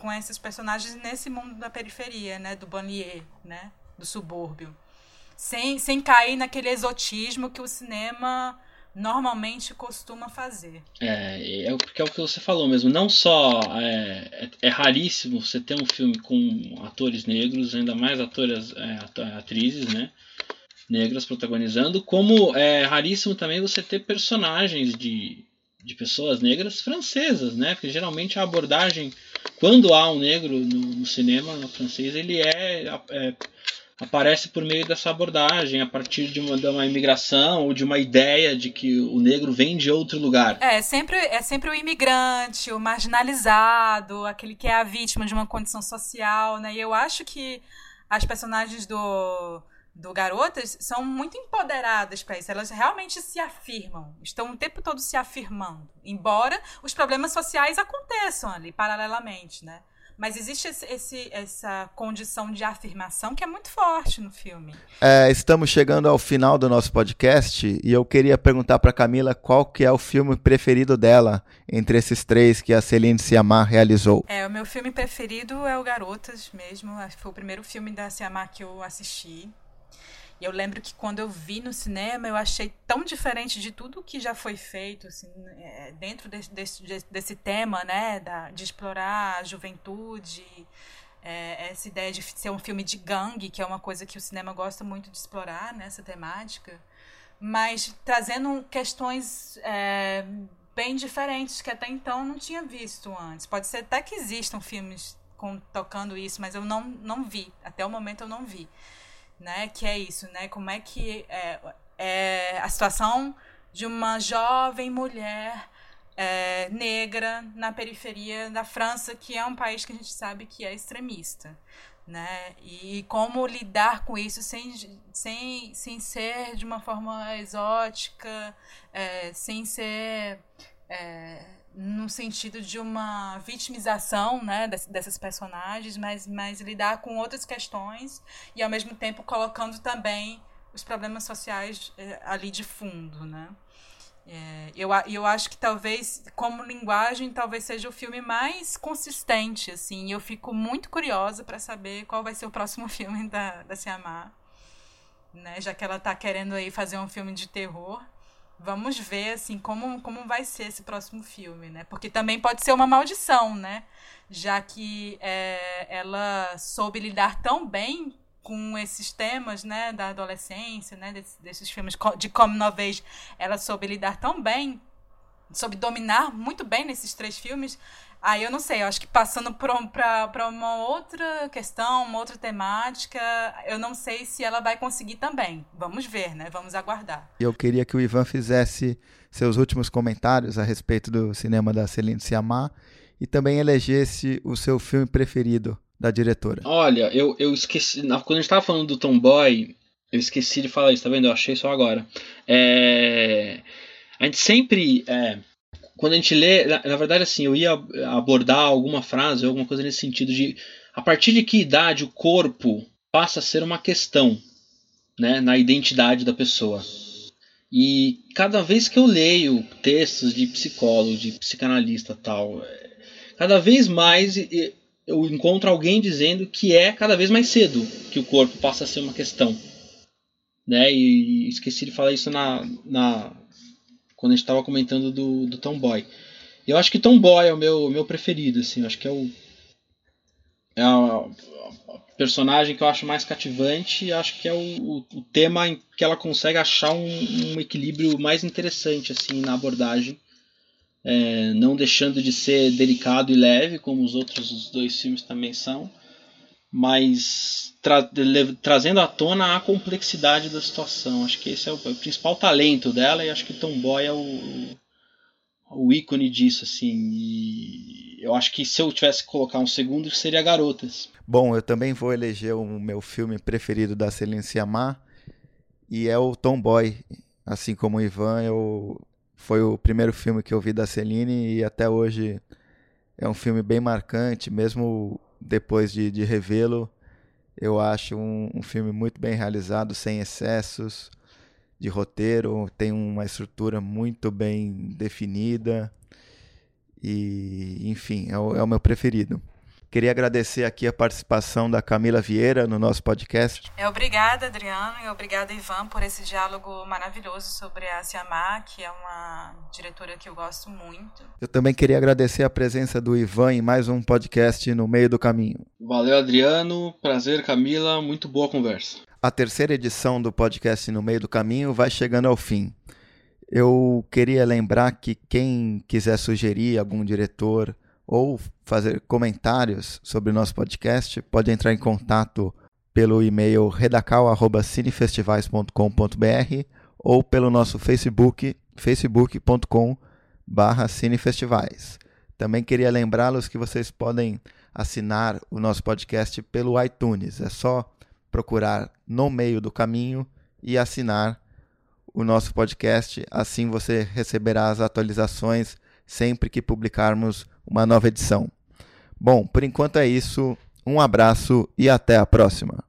com esses personagens nesse mundo da periferia, né? Do banlieue, né? Do subúrbio. Sem, sem cair naquele exotismo que o cinema normalmente costuma fazer. É, é porque é o que você falou mesmo. Não só é, é, é raríssimo você ter um filme com atores negros, ainda mais atores, é, atrizes, né? negras protagonizando, como é raríssimo também você ter personagens de, de pessoas negras francesas, né? Porque geralmente a abordagem, quando há um negro no, no cinema no francês, ele é, é, aparece por meio dessa abordagem, a partir de uma, de uma imigração ou de uma ideia de que o negro vem de outro lugar. É, sempre, é sempre o imigrante, o marginalizado, aquele que é a vítima de uma condição social, né? E eu acho que as personagens do do Garotas são muito empoderadas para isso. Elas realmente se afirmam, estão o tempo todo se afirmando, embora os problemas sociais aconteçam ali paralelamente, né? Mas existe esse, esse, essa condição de afirmação que é muito forte no filme. É, estamos chegando ao final do nosso podcast e eu queria perguntar para Camila qual que é o filme preferido dela entre esses três que a Celine Sciamma realizou. É, o meu filme preferido é o Garotas mesmo. Foi o primeiro filme da Sciamma que eu assisti. E eu lembro que quando eu vi no cinema, eu achei tão diferente de tudo que já foi feito, assim, é, dentro desse, desse, desse tema, né, da, de explorar a juventude, é, essa ideia de ser um filme de gangue, que é uma coisa que o cinema gosta muito de explorar, nessa né, temática, mas trazendo questões é, bem diferentes que até então não tinha visto antes. Pode ser até que existam filmes com, tocando isso, mas eu não, não vi. Até o momento eu não vi né? Que é isso, né? Como é que é, é a situação de uma jovem mulher é, negra na periferia da França, que é um país que a gente sabe que é extremista, né? E como lidar com isso sem, sem, sem ser de uma forma exótica, é, sem ser é, no sentido de uma vitimização né, dessas personagens, mas, mas lidar com outras questões e ao mesmo tempo colocando também os problemas sociais é, ali de fundo, né? É, eu, eu acho que talvez, como linguagem, talvez seja o filme mais consistente, assim. Eu fico muito curiosa para saber qual vai ser o próximo filme da, da Siamar, né? Já que ela está querendo aí fazer um filme de terror vamos ver assim como, como vai ser esse próximo filme, né? Porque também pode ser uma maldição, né? Já que é, ela soube lidar tão bem com esses temas, né, da adolescência, né, desses, desses filmes de como novez, ela soube lidar tão bem, soube dominar muito bem nesses três filmes. Aí eu não sei, eu acho que passando para uma outra questão, uma outra temática, eu não sei se ela vai conseguir também. Vamos ver, né? Vamos aguardar. Eu queria que o Ivan fizesse seus últimos comentários a respeito do cinema da Celine Sciamma e também elegesse o seu filme preferido da diretora. Olha, eu, eu esqueci. Quando a gente estava falando do Tomboy, eu esqueci de falar isso, tá vendo? Eu achei só agora. É, a gente sempre. É, quando a gente lê, na, na, verdade, assim, eu ia abordar alguma frase, alguma coisa nesse sentido de a partir de que idade o corpo passa a ser uma questão, né, na identidade da pessoa. E cada vez que eu leio textos de psicólogo, de psicanalista tal, é, cada vez mais eu encontro alguém dizendo que é cada vez mais cedo que o corpo passa a ser uma questão. Né? E esqueci de falar isso na, na, quando a gente estava comentando do, do Tomboy. Eu acho que Tomboy é o meu, meu preferido, assim, eu acho que é o é personagem que eu acho mais cativante e acho que é o, o, o, tema em que ela consegue achar um, um equilíbrio mais interessante assim na abordagem, é, não deixando de ser delicado e leve como os outros dois filmes também são, mas tra trazendo à tona a complexidade da situação. Acho que esse é o, é o principal talento dela e acho que Tomboy é o, o ícone disso, assim. E eu acho que se eu tivesse que colocar um segundo, seria Garotas. Bom, eu também vou eleger o meu filme preferido da Celine Sciamma e é o Tomboy. Assim como o Ivan, eu foi o primeiro filme que eu vi da Celine e até hoje é um filme bem marcante, mesmo depois de, de revê-lo, eu acho um, um, filme muito bem realizado, sem excessos de roteiro, tem uma estrutura muito bem definida e, enfim, é o, é o meu preferido. Queria agradecer aqui a participação da Camila Vieira no nosso podcast. É, obrigada, Adriano, e obrigada, Ivan, por esse diálogo maravilhoso sobre a Siamá, que é uma diretora que eu gosto muito. Eu também queria agradecer a presença do Ivan em mais um podcast no meio do caminho. Valeu, Adriano. Prazer, Camila. Muito boa conversa. A terceira edição do podcast No Meio do Caminho vai chegando ao fim. Eu queria lembrar que quem quiser sugerir algum diretor ou fazer comentários sobre o nosso podcast, pode entrar em contato pelo e-mail redacal@cinefestivais.com.br ou pelo nosso Facebook, facebook.com/cinefestivais. Também queria lembrá-los que vocês podem assinar o nosso podcast pelo iTunes. É só procurar no meio do caminho e assinar o nosso podcast. Assim você receberá as atualizações sempre que publicarmos uma nova edição. Bom, por enquanto é isso. Um abraço e até a próxima.